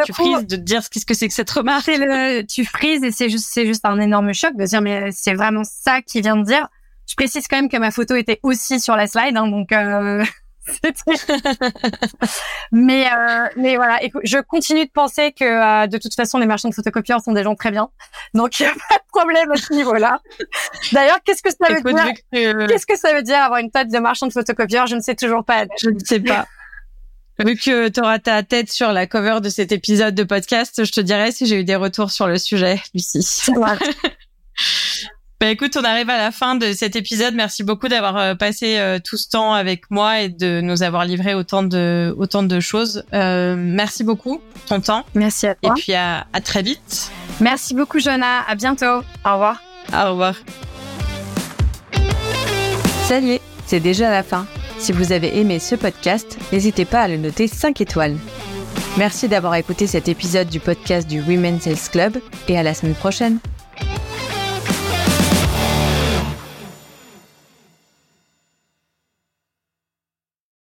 tu frises de te dire ce que c'est que cette remarque. Le, tu frises et c'est juste, c'est juste un énorme choc de dire, mais c'est vraiment ça qui vient de dire. Je précise quand même que ma photo était aussi sur la slide, hein, donc euh, mais euh, mais voilà, écoute, je continue de penser que euh, de toute façon les marchands de photocopieurs sont des gens très bien, donc il n'y a pas de problème à ce niveau-là. D'ailleurs, qu'est-ce que ça veut dire Qu'est-ce que ça veut dire avoir une tête de marchand de photocopieurs? Je ne sais toujours pas. Je ne sais pas. Vu que tu auras ta tête sur la cover de cet épisode de podcast, je te dirai si j'ai eu des retours sur le sujet, Lucie. Bah écoute, on arrive à la fin de cet épisode. Merci beaucoup d'avoir euh, passé euh, tout ce temps avec moi et de nous avoir livré autant de autant de choses. Euh, merci beaucoup pour ton temps. Merci à toi. Et puis à, à très vite. Merci beaucoup, Jonah. À bientôt. Au revoir. Au revoir. Ça y est, c'est déjà la fin. Si vous avez aimé ce podcast, n'hésitez pas à le noter 5 étoiles. Merci d'avoir écouté cet épisode du podcast du Women's Sales Club et à la semaine prochaine.